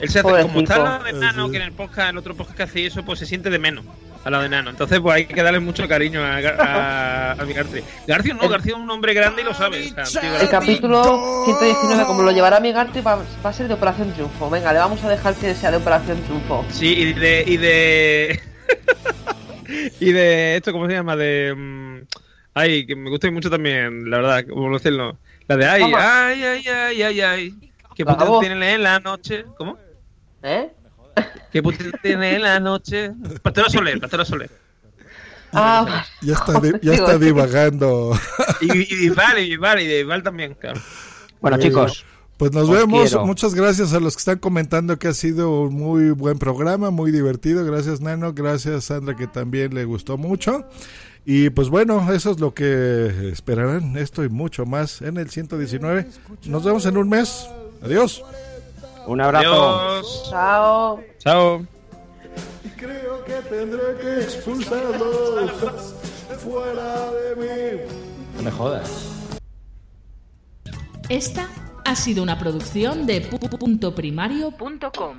él se hace como está lado de Nano, que en el podcast, el otro podcast que hace eso, pues se siente de menos al lado de Nano. Entonces, pues hay que darle mucho cariño a, a, mi Garcio. Garcio no, Garcio es un hombre grande y lo sabe. el capítulo 119, como lo llevará mi Garcio, va, a ser de Operación Triunfo. Venga, le vamos a dejar que sea de Operación Triunfo. Sí, y de. Y de, *laughs* y de esto, ¿cómo se llama? De. Mm, Ay, que me gusta mucho también, la verdad, como decirlo. La de ay, ay, ay, ay, ay, ay. ¿Qué puta tiene en la noche? ¿Cómo? ¿Eh? ¿Qué puta tiene en la noche? Pastero Soler, Pastero Soler. Ah, ya está, ya está divagando. Y, y, vale, y vale, y vale también, claro. Bueno, chicos. Pues nos vemos. Muchas gracias a los que están comentando que ha sido un muy buen programa, muy divertido. Gracias, Nano. Gracias, Sandra, que también le gustó mucho. Y pues bueno, eso es lo que esperarán, esto y mucho más en el 119. Nos vemos en un mes. Adiós. Un abrazo. Adiós. Chao. Chao. Creo que tendré que expulsarlos fuera de mí. No me jodas. Esta ha sido una producción de puntoprimario.com.